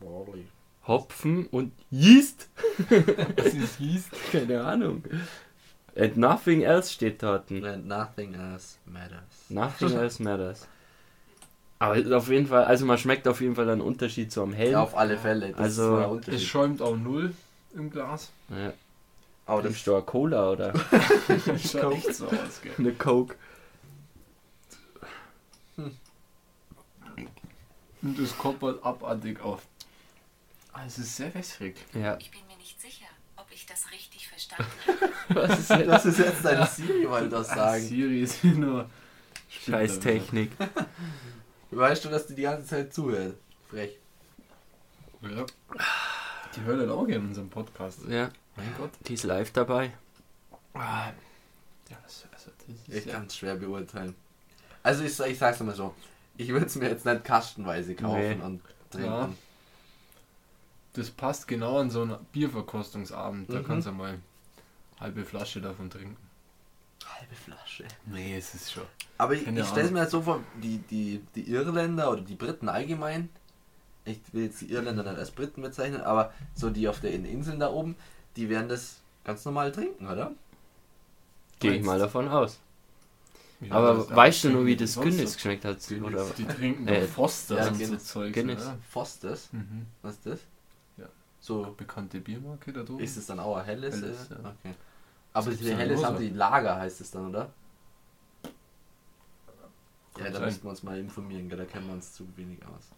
Barley. Hopfen und Yeast? das ist hieß. Keine Ahnung. And nothing else steht dort. And nothing else matters. Nothing else matters. Aber es ist auf jeden Fall, also man schmeckt auf jeden Fall einen Unterschied zu am hellen. Ja, auf alle Fälle. Das Also, ist Es schäumt auch null im Glas. Ja. Aber das du eine Cola oder Das schaut echt so aus, gell. eine Coke? Und das koppert abartig auf. Ah, es ist sehr wässrig. Ja. Ich bin mir nicht sicher, ob ich das richtig verstanden Was ist jetzt? Das ist jetzt dein Siri, wollte das Ah, sagen. Siri ist hier nur. Scheiß Technik. Weißt du, dass die die ganze Zeit zuhört? Frech. Ja. Die hört halt auch gerne unseren Podcast. Ja, Mein Gott. die ist live dabei. Ah. Ja, das, also, das ist Ich ja, kann es schwer beurteilen. Also ich, ich sag's mal so. Ich würde es mir jetzt nicht kastenweise kaufen Nee. und trinken. Ja. Das passt genau an so einen Bierverkostungsabend. Da Mhm. kannst du mal eine halbe Flasche davon trinken. Halbe Flasche. Nee, es ist schon. Aber ich, ich stelle es mir halt so vor, die, die, die Irländer oder die Briten allgemein, ich will jetzt die Irländer nicht als Briten bezeichnen, aber so die auf den Inseln da oben, die werden das ganz normal trinken, oder? Gehe ich mal davon aus. Ja, Aber weißt du nur, wie das Guinness so? geschmeckt hat? Guinness. Oder? Die trinken Äh, doch Foster ja, und so Guinness. Zeugs, Guinness. oder? Fosters, Mhm. was ist das? Ja. So, Bekannte Biermarke da drüben. ist es dann auch ein helles? Helles, äh? ja. Okay. Aber die ja helles haben so. die Lager, heißt es dann, oder? Ja, Kann da sein. müssten wir uns mal informieren, gell? da kennen wir uns zu wenig aus.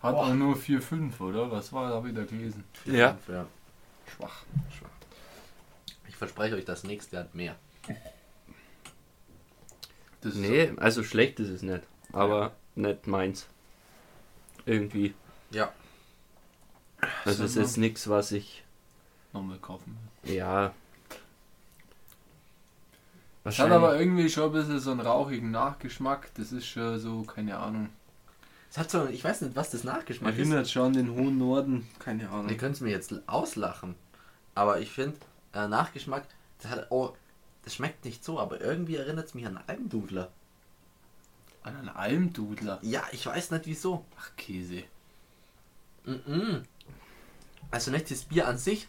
Hat auch nur 4,5, oder? Was war da wieder gelesen? Ja. ja. Schwach. Schwach. Verspreche euch, das nächste hat mehr. Das ist Nee, also schlecht ist es nicht. Aber nicht meins. Irgendwie. Ja. Also es ist jetzt nichts, was ich. nochmal kaufen. Ja. Es hat aber irgendwie schon ein bisschen so einen rauchigen Nachgeschmack. Das ist schon so, keine Ahnung. Es hat so, ich weiß nicht, was das Nachgeschmack ist. Erinnert schon an den hohen Norden. Keine Ahnung. Ihr könnt es mir jetzt auslachen. Aber ich finde, äh, Nachgeschmack, das hat oh, das schmeckt nicht so, aber irgendwie erinnert es mich an Almdudler. An einen Almdudler. Ja, ich weiß nicht wieso. Ach, Käse. Mhm. Also nicht das Bier an sich,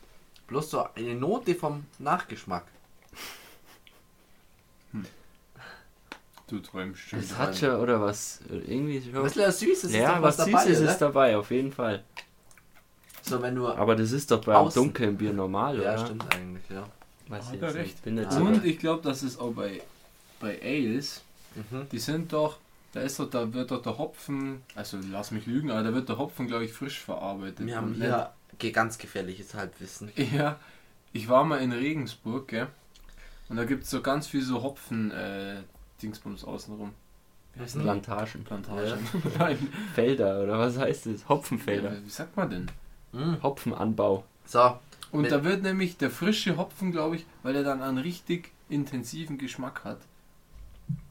bloß so eine Note vom Nachgeschmack. Du träumst schon. Es hat schon, oder was? Irgendwie schon. bisschen was Süßes ist Ja, was dabei, Süßes oder? ist dabei, auf jeden Fall. So, wenn du... Aber das ist doch beim Außen. dunklen Bier normal, ja, oder? stimmt eigentlich, ja. Weiß ich jetzt recht. nicht. Bin nicht Ja. so Und ich glaube, das ist auch bei, bei Ales. Mhm. Die sind doch, da ist doch, da wird doch der Hopfen, also lass mich lügen, aber da wird der Hopfen, glaube ich, frisch verarbeitet. Wir haben hier ganz gefährliches Halbwissen. Ja, ich war mal in Regensburg, gell? Und da gibt es so ganz viel so Hopfen, äh, außenrum. Plantagen. Plantagen. Nein. Felder, oder was heißt das? Hopfenfelder. Ja, wie sagt man denn? Mhm. Hopfenanbau. So, Und Mit- da wird nämlich der frische Hopfen, glaube ich, weil er dann einen richtig intensiven Geschmack hat.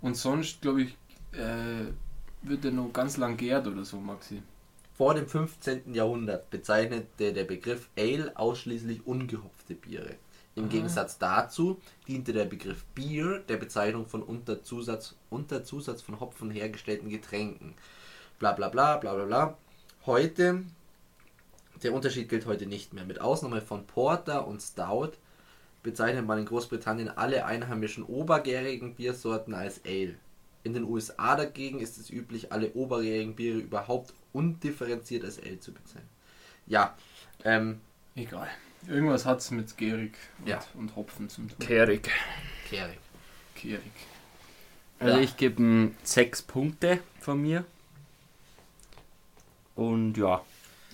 Und sonst, glaube ich, äh, wird er noch ganz lang gärt oder so, Maxi. vor dem 15. Jahrhundert bezeichnete der Begriff Ale ausschließlich ungehopfte Biere. Im Ah. Gegensatz dazu diente der Begriff Bier der Bezeichnung von unter Zusatz, unter Zusatz von Hopfen hergestellten Getränken. Bla bla bla bla bla bla. Heute Der Unterschied gilt heute nicht mehr. Mit Ausnahme von Porter und Stout bezeichnet man in Großbritannien alle einheimischen obergärigen Biersorten als Ale. In den USA dagegen ist es üblich, alle obergärigen Biere überhaupt undifferenziert als Ale zu bezeichnen. Ja, ähm, Egal. Irgendwas hat es mit Gärig und, Ja. und Hopfen zu tun. Kerig. Kerig. Gärig. Also Ja. ich gebe ihm sechs Punkte von mir. Und ja,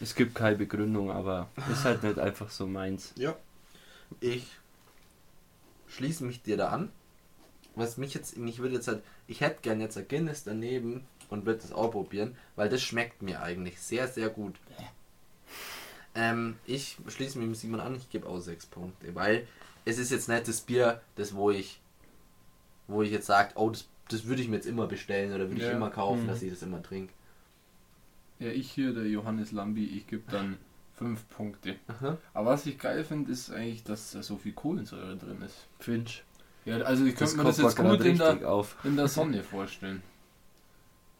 es gibt keine Begründung, aber ist halt nicht einfach so meins. Ja. Ich schließe mich dir da an. Was mich jetzt, mich würde jetzt halt, ich hätte gern jetzt ein Guinness daneben und würde das auch probieren, weil das schmeckt mir eigentlich sehr, sehr gut. Ähm, ich schließe mich mit Simon an, ich gebe auch sechs Punkte, weil es ist jetzt nicht das Bier, das wo ich, wo ich jetzt sage, oh, das, das würde ich mir jetzt immer bestellen oder würde Ja. ich immer kaufen, Mhm. dass ich das immer trinke. Ja, ich hier, der Johannes Lambi, ich gebe dann 5 Punkte. Aha. Aber was ich geil finde, ist eigentlich, dass da so viel Kohlensäure drin ist. Finch. Ja, also ich könnte mir das jetzt gut in der, auf. in der Sonne vorstellen.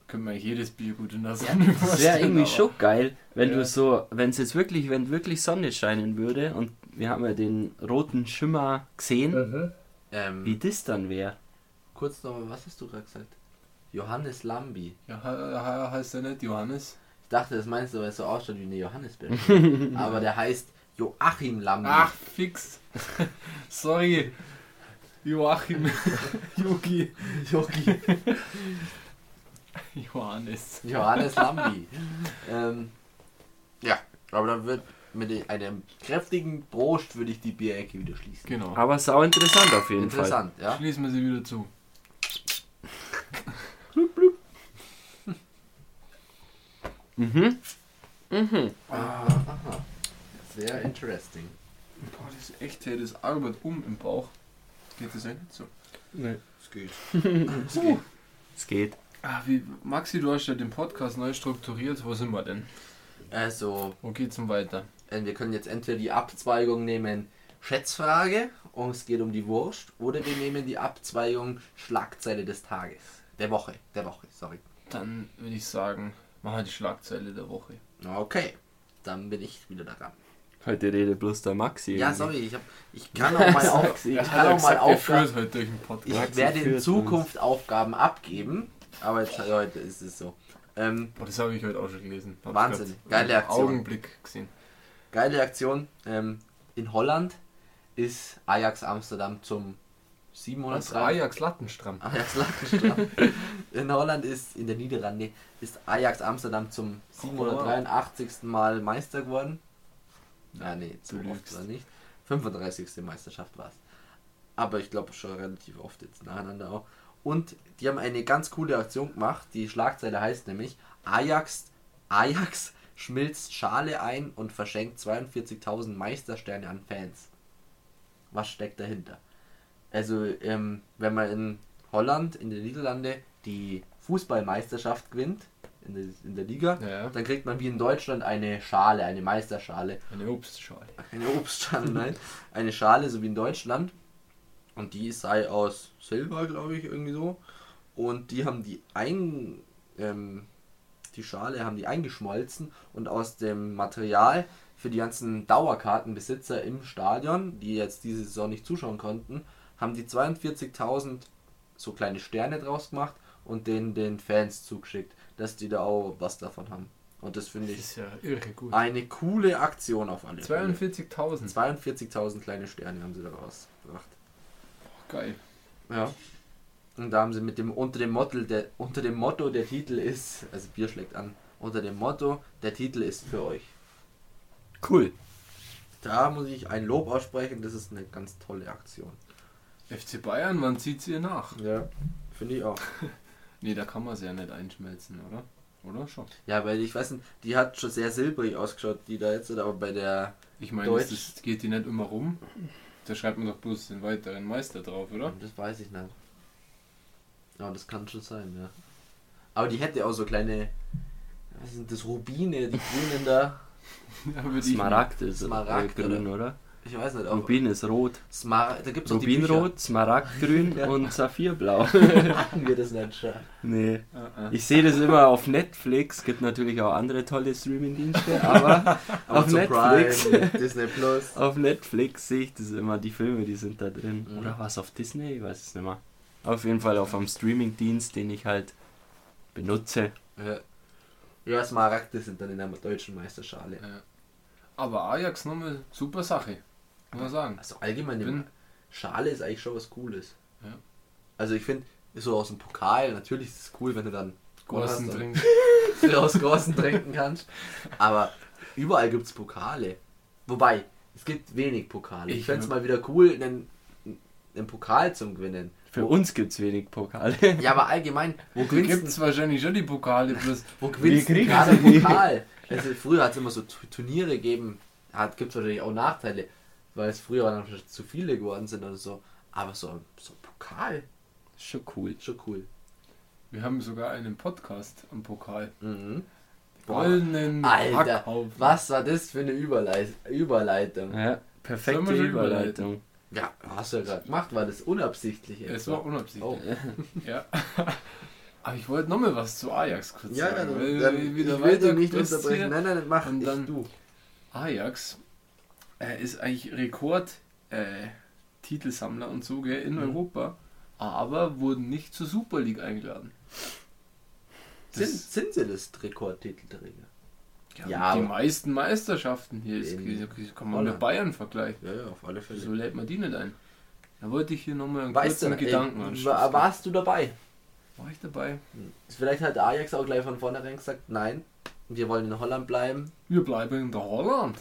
Könnte man jedes Bier gut in der Sonne Das wäre vorstellen. irgendwie aber- schon geil, wenn Ja. du so, wenn es jetzt wirklich, wenn wirklich Sonne scheinen würde und wir haben ja den roten Schimmer gesehen, Ähm, wie das dann wäre. kurz noch, was hast du gerade gesagt? Johannes Lambi. Ja, he- he- heißt der nicht Johannes? Ich dachte, das meinst du, weil es so ausschaut wie eine Johannisbeere. Aber der heißt Joachim Lambi. Ach, fix. Sorry. Joachim. Yogi. Jogi. Johannes. Johannes Lambi. ähm, ja, aber dann wird mit einem kräftigen Prost würde ich die Bierecke wieder schließen. Genau. Aber sau interessant auf jeden Fall. Interessant, ja. Schließen wir sie wieder zu. Mhm. Mhm. Sehr interesting. Boah, das ist echt, hey, das arbeitet um im Bauch. Geht das nicht so. Nee. Es geht. Es geht. Ah, wie, Maxi, du hast ja den Podcast neu strukturiert. Wo sind wir denn? Also, Wo geht's denn weiter? äh, wir können jetzt entweder die Abzweigung nehmen Schätzfrage und es geht um die Wurst oder wir nehmen die Abzweigung Schlagzeile des Tages. Der Woche. Der Woche, sorry. Dann würde ich sagen, machen wir die Schlagzeile der Woche. Okay, dann bin ich wieder daran. Heute redet bloß der Maxi. Ja, irgendwie. sorry, ich, hab, ich kann auch mal, auf, ich kann auch mal gesagt, Aufgaben. führt heute durch den Podcast. Ich Maxi werde in Zukunft Aufgaben abgeben, aber jetzt heute ist es so. Ähm, Boah, das habe ich heute auch schon gelesen. Hab's Wahnsinn. Geile Aktion. Augenblick gesehen. geile Aktion. Ähm, in Holland ist Ajax Amsterdam zum Was? 703. Ajax Lattenstramm. Ajax Lattenstramm. In Holland ist, in der Niederlande, ist Ajax Amsterdam zum 783. Mal Meister geworden. Ja, nee, Du oft war nicht. 35. Meisterschaft war es. Aber ich glaube schon relativ oft jetzt nacheinander auch. Und die haben eine ganz coole Aktion gemacht. Die Schlagzeile heißt nämlich Ajax, Ajax schmilzt Schale ein und verschenkt 42.000 Meistersterne an Fans. Was steckt dahinter? Also, ähm, wenn man in Holland, in den Niederlande, die Fußballmeisterschaft gewinnt, in der, in der Liga, Ja, dann kriegt man wie in Deutschland eine Schale, eine Meisterschale. Eine Obstschale. Eine Obstschale, nein. Eine Schale, so wie in Deutschland. Und die sei aus Silber, glaube ich, irgendwie so. Und die haben die ein. Ähm, die Schale haben die eingeschmolzen und aus dem Material für die ganzen Dauerkartenbesitzer im Stadion, die jetzt diese Saison nicht zuschauen konnten, haben die 42.000 so kleine Sterne draus gemacht und denen den Fans zugeschickt, dass die da auch was davon haben. Und das finde ich ja eine coole Aktion auf alle Fälle. 42.000. 42.000 kleine Sterne haben sie da rausgebracht. Geil. Ja. Und da haben sie mit dem unter dem Motto der unter dem Motto der Titel ist, also Bier schlägt an, unter dem Motto der Titel ist für euch. Cool. Da muss ich ein Lob aussprechen, das ist eine ganz tolle Aktion. FC Bayern, wann zieht sie ihr nach? Ja, finde ich auch. Nee, da kann man sie ja nicht einschmelzen, oder? Oder schon? Ja, weil ich weiß nicht, die hat schon sehr silbrig ausgeschaut, die da jetzt, aber bei der Ich meine, Deutsch. das das geht die nicht immer rum. Da schreibt man doch bloß den weiteren Meister drauf, oder? Das weiß ich nicht. Ja, das kann schon sein, ja. Aber die hätte auch so kleine, was sind das, Rubine, die grünen da. Ja, Smaragd ist Smaragd, äh, grün, oder? Ich weiß nicht, ob Rubin ist rot. Smar da gibt's. Rubinrot, Smaragdgrün und Saphirblau. Hatten wir das nicht schon? nee. Ich sehe das immer auf Netflix. Gibt natürlich auch andere tolle Streamingdienste, aber auf Amazon Netflix. Prime, Disney Plus. Auf Netflix sehe ich das immer, die Filme, die sind da drin. Mhm. Oder was auf Disney? Ich weiß es nicht mehr. Auf jeden Fall auf einem Streamingdienst, den ich halt benutze. Ja. ja, Smaragde sind dann in der deutschen Meisterschale. Aber Ajax nochmal super Sache. Muss man sagen. Also allgemein, Bin- Schale ist eigentlich schon was Cooles. Ja. Also ich finde, so aus dem Pokal, natürlich ist es cool, wenn du dann Großen und trinken. du aus Großen trinken kannst. Aber überall gibt es Pokale. Wobei, es gibt wenig Pokale. Ich, Ich fände es mal wieder cool, einen, einen Pokal zum Gewinnen. Für uns gibt es wenig Pokale. Ja, aber allgemein, wo gewinnst gibt es wahrscheinlich schon die Pokale, bloß Wo gewinnst du gerade die? Pokal? Also früher hat es immer so Tu- Turniere gegeben, hat gibt es wahrscheinlich auch Nachteile, weil es früher dann vielleicht zu viele geworden sind oder so. Aber so, so ein Pokal, Schon cool. schon cool. wir haben sogar einen Podcast am Pokal. Mhm. Goldenen Alter, Hackhaufen. was war das für eine Überleit Überleitung? Ja, perfekte Überleitung. Ja, hast du ja gerade gemacht, war das unabsichtlich? Es war unabsichtlich. Oh. Ja. Aber ich wollte nochmal was zu Ajax kurz Ja, sagen. dann, weil dann, wir ich wieder will dich weiter nicht unterbrechen. Nein, nein, mach Und ich, dann- du. Ajax äh, ist eigentlich Rekord äh, Titelsammler und so gell, in Mhm. Europa, aber wurden nicht zur Super League eingeladen. Sind, sind sie das Rekordtitelträger? Ja, Ja, die meisten Meisterschaften hier ist, kann man mit Bayern vergleichen. Ja, ja, auf alle Fälle. So lädt man die nicht ein. Da wollte ich hier nochmal einen weißt du, kurzen ey, Gedanken wa- anschließen. warst du dabei? War ich dabei? Vielleicht hat Ajax auch gleich von vornherein gesagt, nein, wir wollen in Holland bleiben. Wir bleiben in der Holland.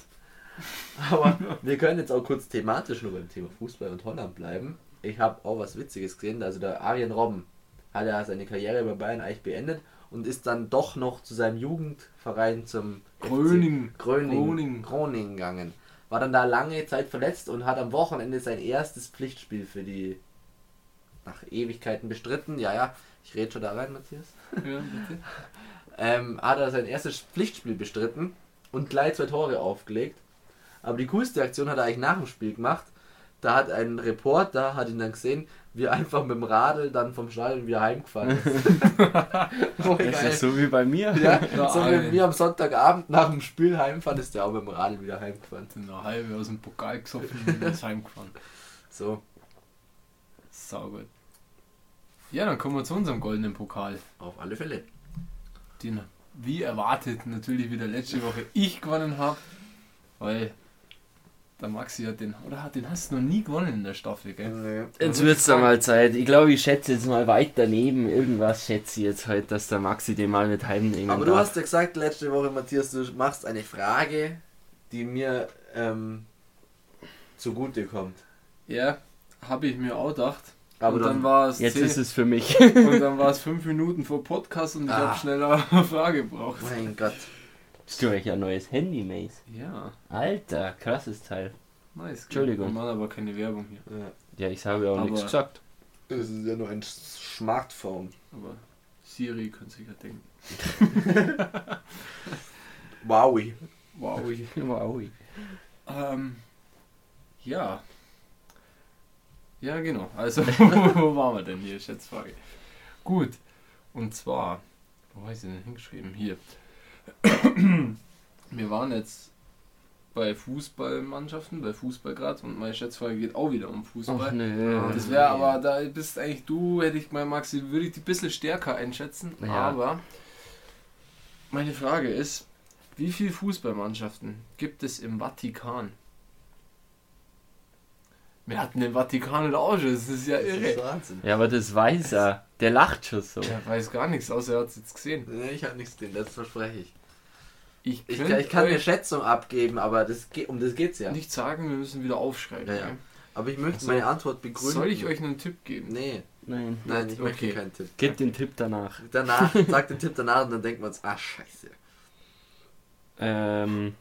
Aber wir können jetzt auch kurz thematisch nur beim Thema Fußball und Holland bleiben. Ich habe auch was Witziges gesehen. Also der Arjen Robben hat ja seine Karriere bei Bayern eigentlich beendet und ist dann doch noch zu seinem Jugendverein zum Gröningen. FC Gröningen, Groningen. Groningen gegangen. War dann da lange Zeit verletzt und hat am Wochenende sein erstes Pflichtspiel für die nach Ewigkeiten bestritten. Ja, ja, ich rede schon da rein, Matthias. Ja, bitte. ähm, hat er sein erstes Pflichtspiel bestritten und gleich zwei Tore aufgelegt. Aber die coolste Aktion hat er eigentlich nach dem Spiel gemacht. Da hat ein Reporter, hat ihn dann gesehen, wie er einfach mit dem Radl dann vom Stadion wieder heimgefahren ist. Das geil. ist so wie bei mir. Ja, Ja, so wie wir am Sonntagabend nach dem Spiel heimfahren, ist der auch mit dem Radl wieder heimgefahren. Eine halbe aus dem Pokal gesoffen und ist heimgefahren. So, Saugut. Ja, dann kommen wir zu unserem goldenen Pokal. auf alle Fälle. Den, wie erwartet, natürlich wieder letzte Woche ich gewonnen habe. Weil der Maxi hat den, oder hat den hast du noch nie gewonnen in der Staffel, gell? Jetzt wird's da mal Zeit. Ich glaube, ich schätze jetzt mal weit daneben. Irgendwas schätze ich jetzt heute, dass der Maxi den mal mit heimnehmen Aber du darf. hast ja gesagt letzte Woche, Matthias, du machst eine Frage, die mir ähm, zugute kommt. Ja, habe ich mir auch gedacht. Aber und dann, dann, war es Jetzt zehn- ist es für mich. und dann war es fünf Minuten vor Podcast und ich Ah. habe schneller eine Frage gebraucht. mein Gott. Hast du euch ein neues Handy, Mace? Ja, Alter, krasses Teil. nice. Entschuldigung. Wir machen aber keine Werbung hier. Ja, Ja, ich habe ja auch Aber- nichts gesagt. das ist ja nur ein Smartphone. Aber Siri kann sich ja denken. Wowi. Wow. Wow. Ähm, ja. Ja, genau. Also, wo waren wir denn hier? Schätzfrage. Gut. Und zwar, wo habe ich sie denn hingeschrieben? Hier. Wir waren jetzt bei Fußballmannschaften, bei Fußball gerade und meine Schätzfrage geht auch wieder um Fußball. Ach nö. Das wäre aber, da bist eigentlich du, hätte ich gemeint, Maxi, würde ich die ein bisschen stärker einschätzen. Ja. Aber meine Frage ist, wie viele Fußballmannschaften gibt es im Vatikan? Wir hatten den Vatikan in der Ausschuss, das ist ja Das ist irre. Wahnsinn. Ja, aber das weiß er. Der lacht schon so. Der weiß gar nichts, außer er hat es jetzt gesehen. Nee, ich habe nichts gesehen, das verspreche ich. Ich, Ich, ich kann eine Schätzung abgeben, aber das geht, um das geht's ja. nicht sagen, wir müssen wieder aufschreiben. Ja, ja. gell? Aber ich möchte Ach so. meine Antwort begründen. Soll ich euch einen Tipp geben? Nee, Nein. nein, ich möchte Okay. keinen Tipp. Gib den Tipp danach. Danach, sag den Tipp danach und dann denkt man uns, ah, scheiße. Ähm,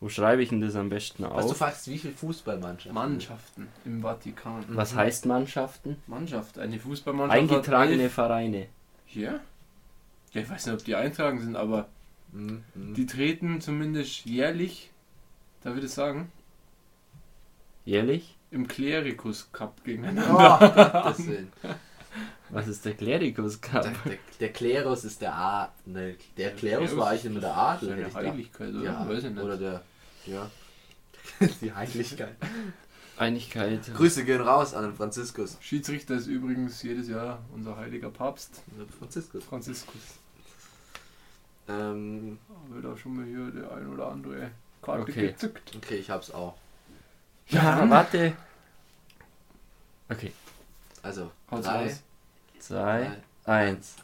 wo schreibe ich denn das am besten Was du auf? fragst, wie viele Fußballmannschaften? Mannschaften im Vatikan. Was heißt Mannschaften? Mannschaft, eine Fußballmannschaft. Eingetragene Hat Vereine. hier? Ja, ich weiß nicht, ob die eintragen sind, aber Mhm, mhm. die treten zumindest jährlich, darf ich das sagen? Jährlich? im Klerikus Cup Oh, gegeneinander. Willen. Was ist der Klerikus Cup? Der, der, der Klerus ist der A. Ne, der Klerus war eigentlich nur der Adel. ich gedacht. Heiligkeit, oder? Ja, Weiß ich nicht. oder der. Ja. Die Heiligkeit. Einigkeit. Grüße gehen raus an den Franziskus. Schiedsrichter ist übrigens jedes Jahr unser heiliger Papst, Franziskus. Franziskus. Ähm, Wird auch schon mal hier der ein oder andere Karte Okay. gezückt. okay, ich hab's auch. Ja, warte. Okay. Also, Haut's drei, raus. Zwei, drei, eins.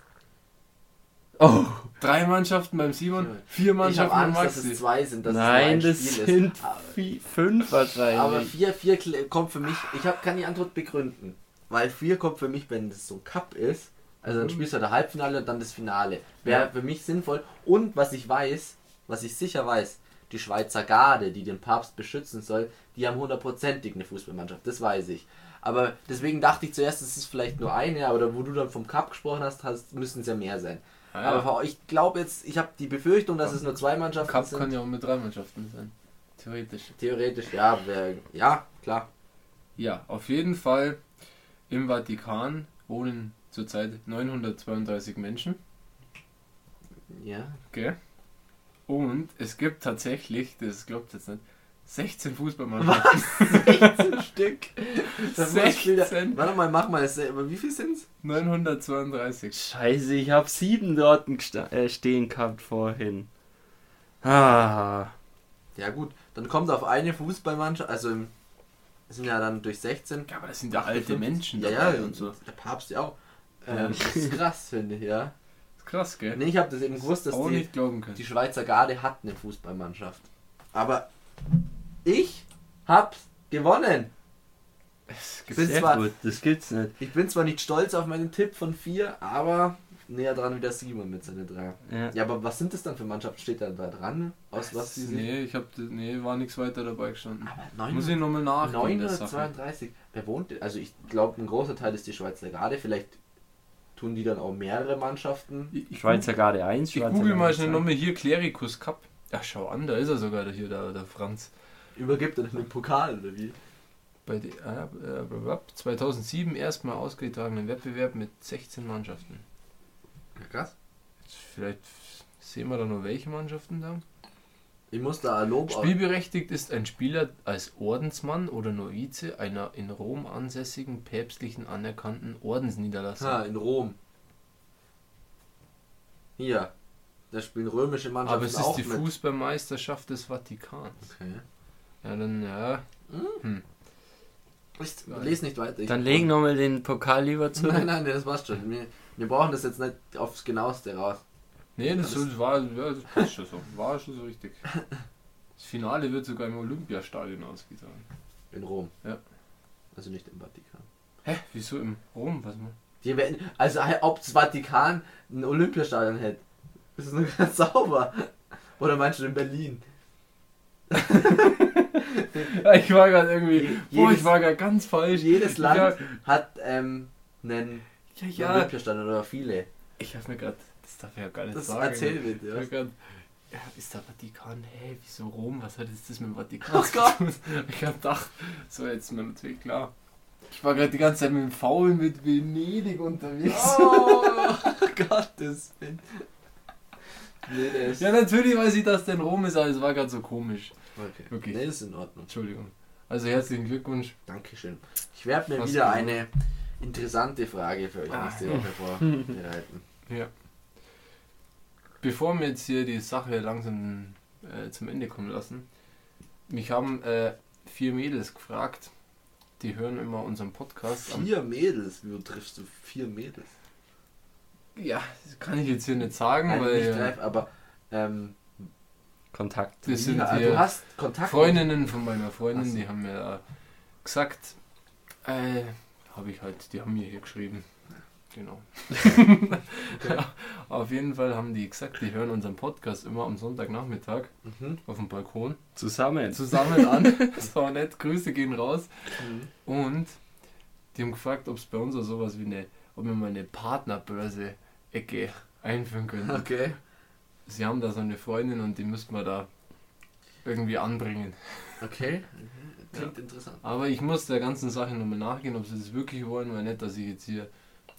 Oh, Drei Mannschaften beim Simon, vier Ich habe Mannschaften beim Angst, dass Maxi. es zwei sind. Dass nein, es nur ein das Spiel sind ist. Aber- vi- fünf wahrscheinlich. Aber vier, vier kommt für mich. Ich hab, kann die Antwort begründen. Weil vier kommt für mich, wenn das so ein Cup ist. Also dann spielst du der Halbfinale und dann das Finale. Wäre Ja. für mich sinnvoll. Und was ich weiß, was ich sicher weiß, die Schweizer Garde, die den Papst beschützen soll, die haben hundertprozentig eine Fußballmannschaft. Das weiß ich. Aber deswegen dachte ich zuerst, es ist vielleicht nur eine, aber wo du dann vom Cup gesprochen hast, hast müssen es ja mehr sein. Ah, ja. Aber ich glaube jetzt, ich habe die Befürchtung, dass es nur zwei Mannschaften Cup sind. kann ja auch mit drei Mannschaften sein. Theoretisch. Theoretisch, ja, wär, ja, klar. Ja, auf jeden Fall im Vatikan wohnen zurzeit 932 Menschen. Ja. Gell? Und es gibt tatsächlich, das glaubt jetzt nicht, 16 Fußballmannschaften. 16 Stück. Das muss 16. wieder- Warte mal, mach mal. wie viel sind's? 932. Scheiße, ich habe sieben dort äh, stehen gehabt vorhin. Ah. Ja gut, dann kommt auf eine Fußballmannschaft, also im, sind ja dann durch 16. Ja, aber das sind ja alte Menschen ja, ja, und so. Der Papst ja auch. Ähm, das ist krass, finde ich, ja. ist krass, gell? Nee, ich habe das eben gewusst, dass die, die Schweizer Garde hat eine Fußballmannschaft. Aber ich hab's gewonnen. Es bin Sehr zwar- gut, das gibt's nicht. Ich bin zwar nicht stolz auf meinen Tipp von 4, aber näher dran wie der Simon mit seinen drei. Ja. Ja, aber was sind das dann für Mannschaften? Steht da, da dran? Aus was die sind? Nee, ich hab das, nee, war nichts weiter dabei gestanden. Aber 900 Muss ich nochmal nachgucken, der Sache. 932. Wer wohnt? Also ich glaube, ein großer Teil ist die Schweizer Garde. Vielleicht tun die dann auch mehrere Mannschaften. Ich, ich, Schweizer Garde 1, ich Schweizer google mal schnell 2. nochmal hier Klerikus Cup. Ja, schau an, da ist er sogar, der hier, der, der Franz. Übergibt er den Pokal oder wie? Bei de, äh, äh, 2007 erstmal ausgetragenen Wettbewerb mit 16 Mannschaften. Ja, krass. Jetzt vielleicht sehen wir da noch welche Mannschaften da. Ich muss da ein Lob Spielberechtigt ist ein Spieler als Ordensmann oder Novize einer in Rom ansässigen päpstlichen anerkannten Ordensniederlassung. Ha, in Rom. Hier. Da spielen römische Mannschaften Aber es ist auch die mit. Fußballmeisterschaft des Vatikans. Okay. Ja, dann, ja. Ich lese nicht weiter. Ich Dann legen nochmal den Pokal lieber zu. Nein, nein, das passt schon. Wir, wir brauchen das jetzt nicht aufs Genaueste raus. Nee, das, Das- war, ja, das schon so. War schon so richtig. Das Finale wird sogar im Olympiastadion ausgetragen. In Rom. Ja. Also nicht im Vatikan. Hä? Wieso im Rom? Was mal? Die werden, also ob das Vatikan ein Olympiastadion hätte. Das ist nur ganz sauber. Oder meinst du in Berlin? Ich war gerade irgendwie. Je- boah, jedes- ich war gerade ganz falsch. Jedes Land Ja, hat ähm, einen ja, ja. Olympiastadion oder viele. Ich hab mir gerade. Das darf ich ja gar nicht Das sagen. erzähl hab Ja. ja, ist der Vatikan? Hä, wieso Rom? Was hat jetzt das mit dem Vatikan Ach Gott. Ich hab gedacht, so jetzt ist mir natürlich klar. Ich war gerade die ganze Zeit mit dem Faul mit Venedig unterwegs. Oh Gottes Willen. Nee. Ja, natürlich weiß ich, dass der in Rom ist, aber es war gerade so komisch. Okay. Wirklich. Nee, das ist in Ordnung. Entschuldigung. Also herzlichen Glückwunsch. Dankeschön. Ich werde mir Hast wieder eine interessante Frage für euch Ah, nächste. Woche vorbereiten. Ja. Bevor wir jetzt hier die Sache langsam äh, zum Ende kommen lassen, mich haben äh, vier Mädels gefragt, die hören immer unseren Podcast. Am, Vier Mädels, wie triffst du vier Mädels? ja, das kann ich jetzt hier nicht sagen, Nein, weil nicht äh, live, aber ähm, das Kontakt. ja, sind du hier hast Kontakt. Freundinnen von meiner Freundin, so. die haben mir gesagt, äh, habe ich halt, die haben mir hier geschrieben. Genau. Auf jeden Fall haben die gesagt, die hören unseren Podcast immer am Sonntagnachmittag Mhm. auf dem Balkon Zusammen. zusammen an. Das war nett, Grüße gehen raus. Mhm. Und die haben gefragt, ob es bei uns auch sowas wie eine, ob wir mal eine Partnerbörse-Ecke einführen können. Okay. Sie haben da so eine Freundin und die müssten wir da irgendwie anbringen. Okay. Klingt interessant. Aber ich muss der ganzen Sache nochmal nachgehen, ob sie das wirklich wollen, weil nicht, dass ich jetzt hier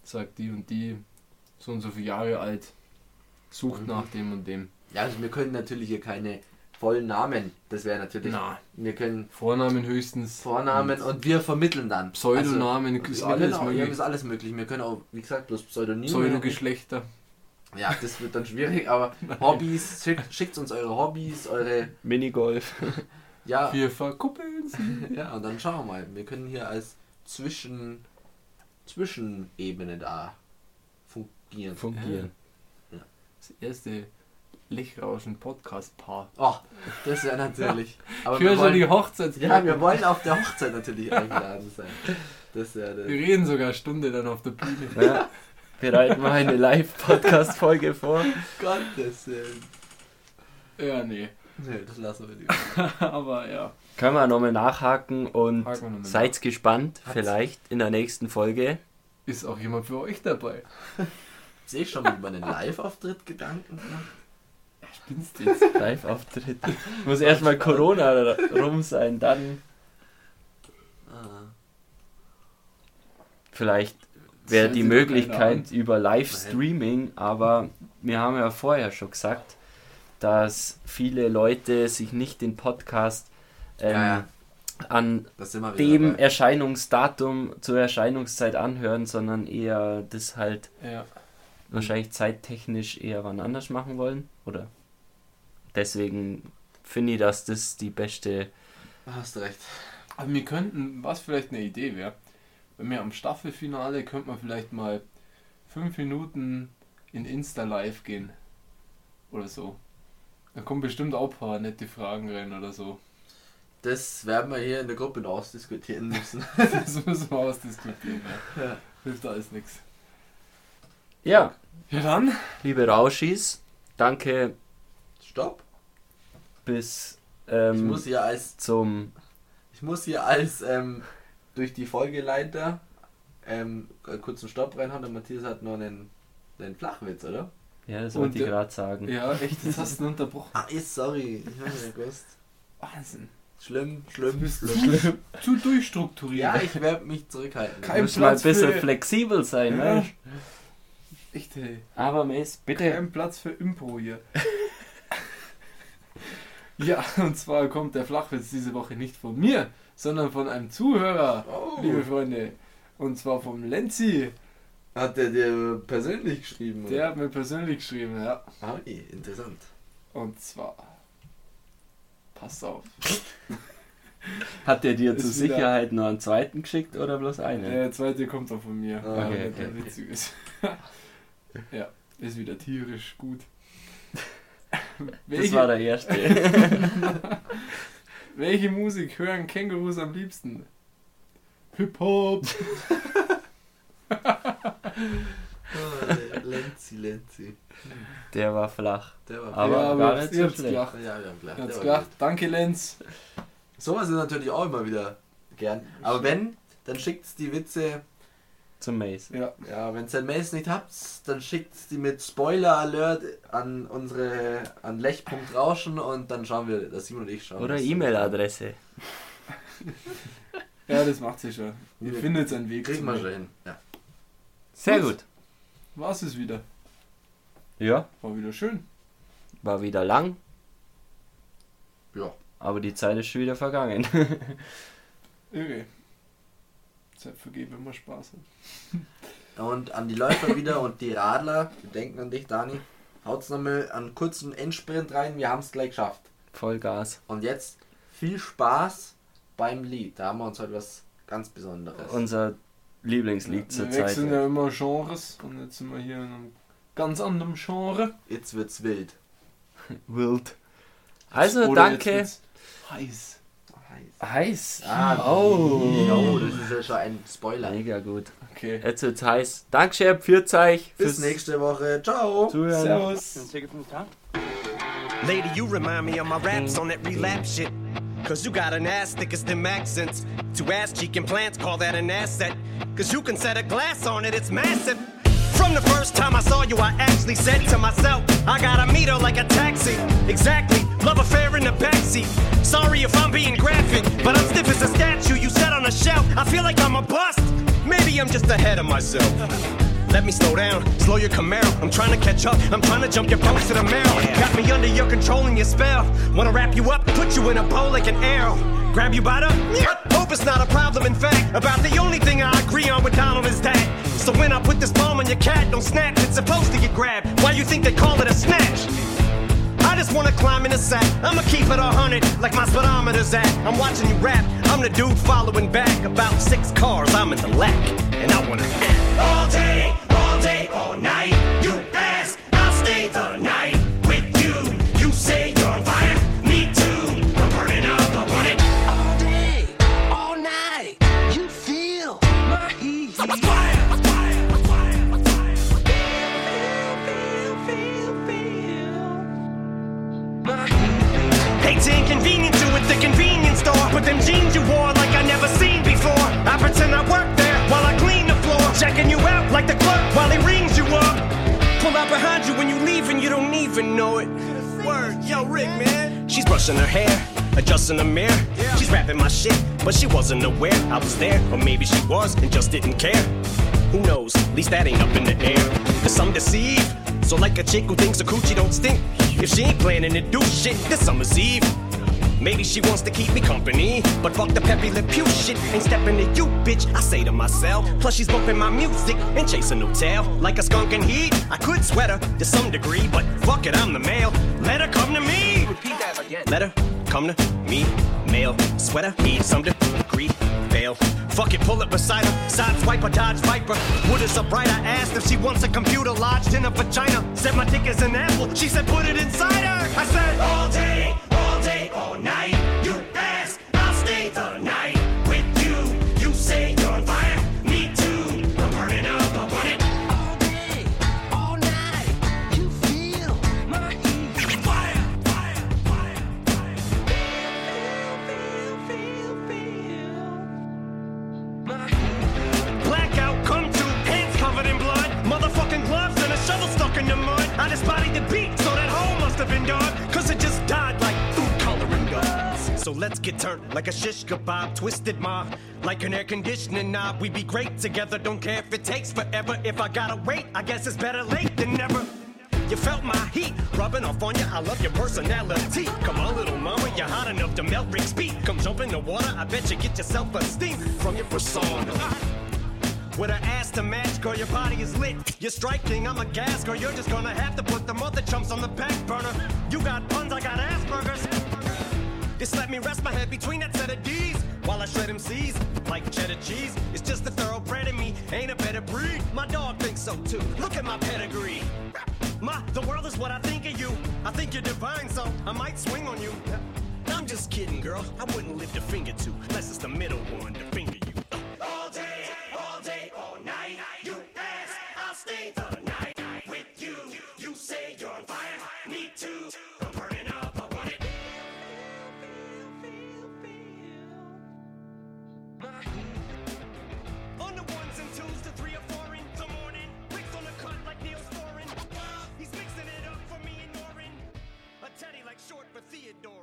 sage, die und die so und so viele Jahre alt sucht Mhm. nach dem und dem. Ja, also wir können natürlich hier keine vollen Namen. Das wäre natürlich. Na, Wir können Vornamen höchstens. Vornamen und wir vermitteln dann. Pseudonamen, Also, ist wir alles ja, möglich. ist alles möglich. Wir können auch, wie gesagt, bloß Pseudonyme. Pseudogeschlechter. Ja, das wird dann schwierig, aber Hobbys, schickt, schickt uns eure Hobbys, eure. Minigolf. Ja, Wir verkuppeln sie. ja, und dann schauen wir mal. Wir können hier als Zwischen. Zwischenebene da fungieren. Fungieren. Das erste Lechrauschen-Podcast-Paar. Oh, das wäre natürlich. Aber Ich wir höre schon die Hochzeitsglocke. ja, wir wollen auf der Hochzeit natürlich eingeladen sein. Das wäre Wir das. reden sogar eine Stunde dann auf der Bühne. Ja. Bereiten wir eine Live-Podcast-Folge vor. Gottes Willen. Ja, nee. Nee, das lassen wir nicht. Aber ja. Können wir nochmal nachhaken und noch seid gespannt, Hat's- vielleicht in der nächsten Folge. Ist auch jemand für euch dabei? Sehe ich schon mal über einen Live-Auftritt Gedanken gemacht? Spinnst jetzt? Live-Auftritt. Muss erstmal Corona rum sein, dann Ah. vielleicht wäre die Möglichkeit über Livestreaming, aber wir haben ja vorher schon gesagt, dass viele Leute sich nicht den Podcast ähm, Ja, ja. an wir wieder dem dabei. Erscheinungsdatum zur Erscheinungszeit anhören, sondern eher das halt Ja. wahrscheinlich zeittechnisch eher wann anders machen wollen. Oder deswegen finde ich, dass das die beste. Hast recht. Aber wir könnten, was vielleicht eine Idee wäre, wenn wir am Staffelfinale könnte man vielleicht mal fünf Minuten in Insta live gehen. Oder so. Da kommen bestimmt auch ein paar nette Fragen rein oder so. Das werden wir hier in der Gruppe noch ausdiskutieren müssen. Das müssen wir ausdiskutieren. Ja. Ja. Hilft alles nichts. Ja, Ja dann. liebe Rauschis, danke Stopp. bis Ich ähm, muss hier als zum. ich muss hier als ähm, durch die Folgeleiter ähm, einen kurzen Stopp reinhauen. Der Matthias hat noch einen, einen Flachwitz, oder? Ja, das wollte ich der- gerade sagen. Ja, echt, das hast du unterbrochen. Ah, ist sorry. Ich habe nicht gewusst. Wahnsinn. Schlimm, schlimm, bist schlimm. Zu durchstrukturiert. Ja, ich werde mich zurückhalten. Kein Muss mal ein Platz bisschen für- flexibel sein, Ja. ne? Echt, ey. Aber Miss, bitte. Kein Platz für Impro hier. ja, und zwar kommt der Flachwitz diese Woche nicht von mir, sondern von einem Zuhörer, Oh. liebe Freunde. Und zwar vom Lenzi. Hat der dir persönlich geschrieben? Der hat mir persönlich geschrieben, ja. Ah, interessant. Und zwar. Pass auf. Hat der dir Ist zur Sicherheit noch einen zweiten geschickt oder bloß einen? Der zweite kommt auch von mir. Ah, weil okay, der okay. witzig ist. ja, ist wieder tierisch gut. das war der erste. Welche Musik hören Kängurus am liebsten? Hip-Hop. Oh, Lenzi, Lenzi. Der war flach. Der war Aber ja, gar aber nicht ihr so schlecht. gelacht. Ja, wir haben gelacht. War gelacht. Danke, Lenz. Sowas ist natürlich auch immer wieder gern. Aber wenn, dann schickt's die Witze. Zum Mace. Ja. Ja, wenn ihr den Mails nicht habt, dann schickt's die mit Spoiler Alert an unsere an lech.rauschen und dann schauen wir, dass Simon und ich schauen. Oder E-Mail-Adresse. Ja, das macht sie schon. Ihr Wir- findet einen Weg Kriegen zu wir schon hin. Ja. Sehr Gut. gut. War's es wieder. Ja, War wieder schön. war wieder lang, ja. aber die Zeit ist schon wieder vergangen. Irre. Zeit vergeht, wenn man Spaß hat. Und an die Läufer wieder und die Radler, wir denken an dich, Dani. Haut's nochmal einen kurzen Endsprint rein, wir haben es gleich geschafft. Vollgas. Und jetzt viel Spaß beim Lied. Da haben wir uns heute was ganz Besonderes. Unser Lieblingslied zur wir Zeit. wechseln ja immer Genres und jetzt sind wir hier in einem ganz anderen Genre. jetzt wird's wild. Wild. Also Oder danke. Heiß. Heiß. Ah, oh. oh, das ist ja schon ein Spoiler. Mega gut. Okay. Jetzt wird's heiß. Dankeschön, pfiat euch Bis nächste Woche. Ciao. Zuhören. Servus. Lady, you remind me of my raps on that relapse shit. Cause you got an ass thick as them accents. Two ass cheek implants, call that an asset. Cause you can set a glass on it, it's massive. From the first time I saw you, I actually said to myself, I gotta meet her like a taxi. Exactly Love affair in the backseat. Sorry if I'm being graphic, but I'm stiff as a statue you set on a shelf. I feel like I'm a bust. Maybe I'm just ahead of myself. Let me slow down, slow your Camaro. I'm trying to catch up, I'm trying to jump your bones to the marrow. Got me under your control and your spell. Wanna wrap you up, put you in a bow like an arrow. Grab you by the it's not a problem, in fact. About the only thing I agree on with Donald is that. So when I put this bomb on your cat, don't snap, it's supposed to get grabbed. Why you think they call it a snatch? I just wanna climb in the sack. I'ma keep it a hundred, like my speedometer's at. I'm watching you rap. I'm the dude following back. About six cars, I'm in the lack. And I wanna all day, all day, all night. But them jeans you wore like I never seen before. I pretend I work there while I clean the floor. Checking you out like the clerk while he rings you up. Pull out behind you when you leave and you don't even know it. Word, yo, Rick, man. She's brushing her hair, adjusting the mirror. She's rapping my shit, but she wasn't aware I was there. Or maybe she was and just didn't care. Who knows? At least that ain't up in the air. Cause I'm deceived. So like a chick who thinks a coochie don't stink. If she ain't planning to do shit this summer's eve. Maybe she wants to keep me company, but fuck the peppy lip pew shit. Ain't stepping to you, bitch. I say to myself. Plus she's bumping my music and chasing no tail. Like a skunk in heat, I could sweat her to some degree, but fuck it, I'm the male. Let her come to me. Repeat that again. Let her come to me. Male sweater, heat some degree. Fail. Fuck it, pull it beside her. Side swipe a dodge viper. Wood is a bright. I asked if she wants a computer lodged in a vagina. Said my dick is an apple. She said put it inside her. I said all day, all day, night. Twisted ma. Like an air conditioning knob, We'd be great together. Don't care if it takes forever. If I gotta wait, I guess it's better late than never. You felt my heat rubbing off on you. I love your personality. Come on, little mama, you're hot enough to melt Rick's beat. Come jump in the water. I bet you get yourself a steam from your persona. With an ass to match, girl, your body is lit. You're striking, I'm a gas, girl. You're just gonna have to put the mother chumps on the back burner. You got puns, I got Asperger's. Just let me rest my head between that set of D's while I shred MCs like cheddar cheese. It's just the thoroughbred in me, ain't a better breed. My dog thinks so too. Look at my pedigree. My, the world is what I think of you. I think you're divine, so I might swing on you. I'm just kidding, girl. I wouldn't lift a finger to, unless it's the middle one to finger. Theodore.